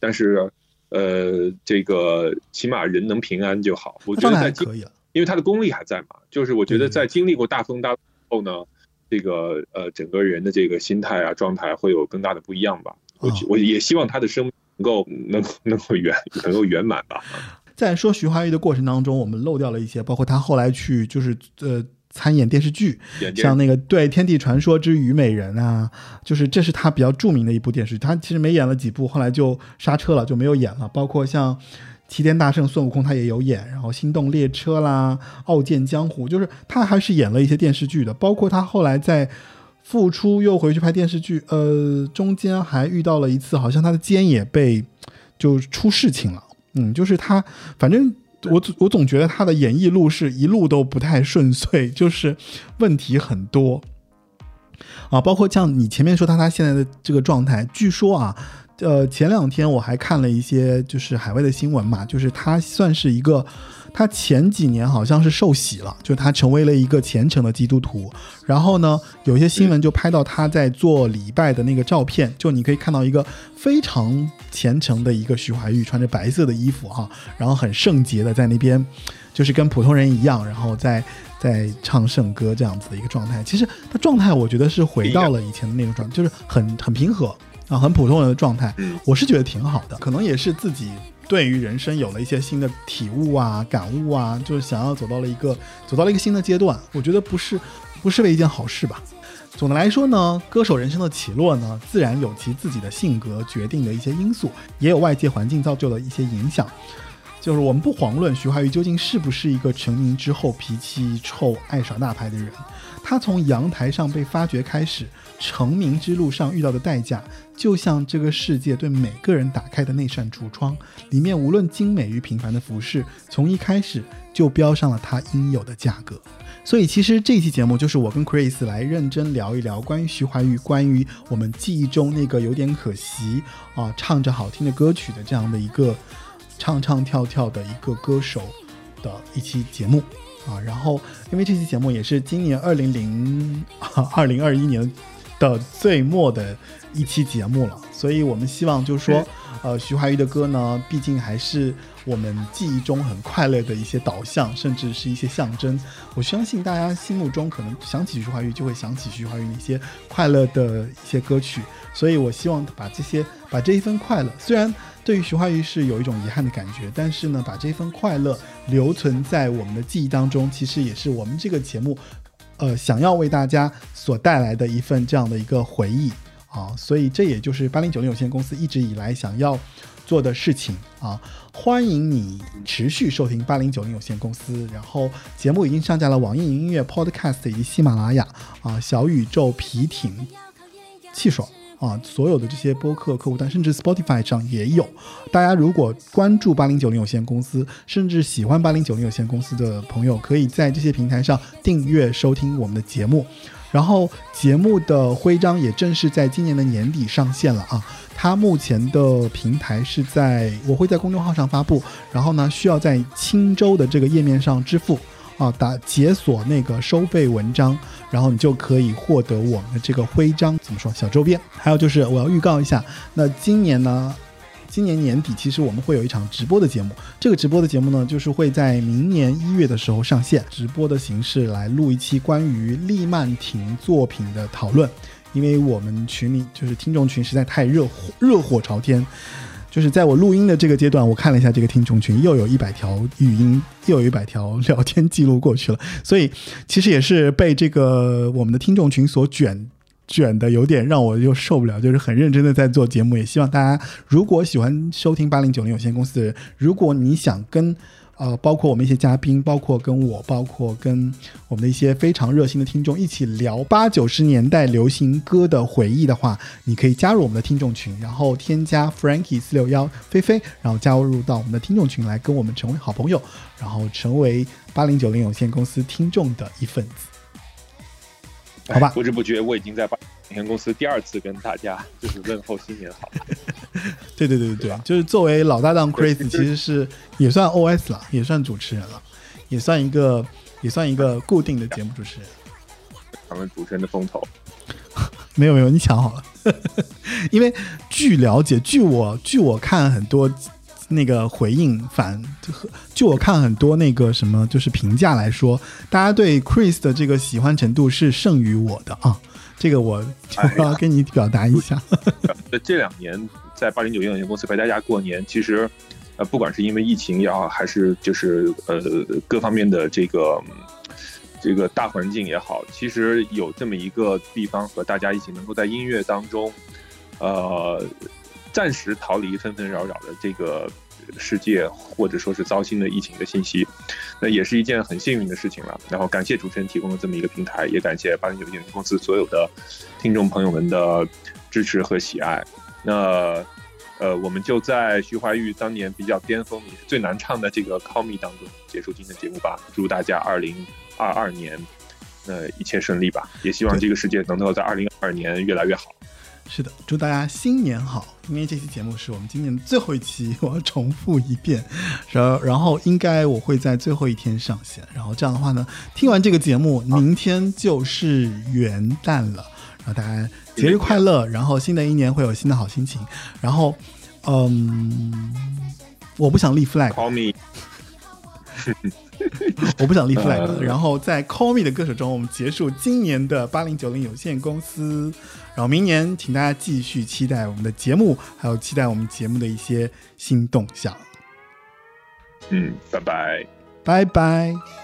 但是。呃，这个起码人能平安就好。我觉得在可以了，因为他的功力还在嘛。就是我觉得在经历过大风大后呢，这个呃整个人的这个心态啊状态会有更大的不一样吧。我我也希望他的生命能够能能够圆能够圆满吧。在说徐怀钰的过程当中，我们漏掉了一些，包括他后来去就是呃。参演电视剧，像那个对《天地传说之虞美人》啊，就是这是他比较著名的一部电视剧。他其实没演了几部，后来就刹车了，就没有演了。包括像《齐天大圣孙悟空》，他也有演，然后《心动列车》啦，《傲剑江湖》，就是他还是演了一些电视剧的。包括他后来在复出又回去拍电视剧，呃，中间还遇到了一次，好像他的肩也被就出事情了。嗯，就是他反正。我总我总觉得他的演艺路是一路都不太顺遂，就是问题很多。啊，包括像你前面说他他现在的这个状态，据说啊，呃，前两天我还看了一些就是海外的新闻嘛，就是他算是一个。他前几年好像是受洗了，就他成为了一个虔诚的基督徒。然后呢，有些新闻就拍到他在做礼拜的那个照片，就你可以看到一个非常虔诚的一个徐怀钰，穿着白色的衣服哈，然后很圣洁的在那边，就是跟普通人一样，然后在在唱圣歌这样子的一个状态。其实他状态我觉得是回到了以前的那种状态，就是很很平和啊，很普通人的状态。我是觉得挺好的，可能也是自己。对于人生有了一些新的体悟啊、感悟啊，就是想要走到了一个走到了一个新的阶段，我觉得不是不是为一件好事吧。总的来说呢，歌手人生的起落呢，自然有其自己的性格决定的一些因素，也有外界环境造就的一些影响。就是我们不遑论徐怀钰究竟是不是一个成名之后脾气臭、爱耍大牌的人，他从阳台上被发掘开始。成名之路上遇到的代价，就像这个世界对每个人打开的那扇橱窗，里面无论精美与平凡的服饰，从一开始就标上了它应有的价格。所以，其实这期节目就是我跟 Chris 来认真聊一聊关于徐怀钰，关于我们记忆中那个有点可惜啊，唱着好听的歌曲的这样的一个唱唱跳跳的一个歌手。的一期节目啊。然后，因为这期节目也是今年二零零二零二一年的最末的一期节目了，所以我们希望就是说，呃，徐怀钰的歌呢，毕竟还是我们记忆中很快乐的一些导向，甚至是一些象征。我相信大家心目中可能想起徐怀钰，就会想起徐怀钰一些快乐的一些歌曲。所以我希望把这些，把这一份快乐，虽然对于徐怀钰是有一种遗憾的感觉，但是呢，把这份快乐留存在我们的记忆当中，其实也是我们这个节目，呃，想要为大家所带来的一份这样的一个回忆啊。所以这也就是八零九零有限公司一直以来想要做的事情啊。欢迎你持续收听八零九零有限公司，然后节目已经上架了网易云音乐、Podcast 以及喜马拉雅啊、小宇宙、皮艇、气爽。啊，所有的这些播客客户端，甚至 Spotify 上也有。大家如果关注八零九零有限公司，甚至喜欢八零九零有限公司的朋友，可以在这些平台上订阅收听我们的节目。然后节目的徽章也正式在今年的年底上线了啊！它目前的平台是在我会在公众号上发布，然后呢需要在青州的这个页面上支付。啊，打解锁那个收费文章，然后你就可以获得我们的这个徽章，怎么说小周边？还有就是我要预告一下，那今年呢，今年年底其实我们会有一场直播的节目，这个直播的节目呢，就是会在明年一月的时候上线，直播的形式来录一期关于利曼婷作品的讨论，因为我们群里就是听众群实在太热火热火朝天。就是在我录音的这个阶段，我看了一下这个听众群，又有一百条语音，又有一百条聊天记录过去了，所以其实也是被这个我们的听众群所卷卷的，有点让我又受不了。就是很认真的在做节目，也希望大家如果喜欢收听八零九零有限公司的人，如果你想跟。呃，包括我们一些嘉宾，包括跟我，包括跟我们的一些非常热心的听众一起聊八九十年代流行歌的回忆的话，你可以加入我们的听众群，然后添加 Frankie 四六幺菲菲，然后加入到我们的听众群来跟我们成为好朋友，然后成为八零九零有限公司听众的一份子。好吧，不知不觉我已经在八有限公司第二次跟大家就是问候新年好。对对对对对，就是作为老搭档 Chris，其实是也算 OS 了，也算主持人了，也算一个也算一个固定的节目主持人，抢了主持人的风头。没有没有，你抢好了。因为据了解，据我据我看很多那个回应反，据我看很多那个什么就是评价来说，大家对 Chris 的这个喜欢程度是胜于我的啊。这个我我要跟你表达一下。那这两年在八零九有限公司陪大家过年，其实呃，不管是因为疫情也好，还是就是呃各方面的这个这个大环境也好，其实有这么一个地方和大家一起能够在音乐当中，呃，暂时逃离纷纷扰扰的这个。世界或者说是糟心的疫情的信息，那也是一件很幸运的事情了。然后感谢主持人提供了这么一个平台，也感谢八零九零公司所有的听众朋友们的支持和喜爱。那呃，我们就在徐怀钰当年比较巅峰、也是最难唱的这个《Call Me》当中结束今天的节目吧。祝大家二零二二年呃一切顺利吧，也希望这个世界能够在二零二二年越来越好。是的，祝大家新年好！因为这期节目是我们今年的最后一期，我要重复一遍。然后，然后应该我会在最后一天上线。然后这样的话呢，听完这个节目，明天就是元旦了。然后大家节日快乐！然后新的一年会有新的好心情。然后，嗯，我不想立 flag。Call me。我不想立 flag。然后在 Call me 的歌手中，我们结束今年的八零九零有限公司。然后明年，请大家继续期待我们的节目，还有期待我们节目的一些新动向。嗯，拜拜，拜拜。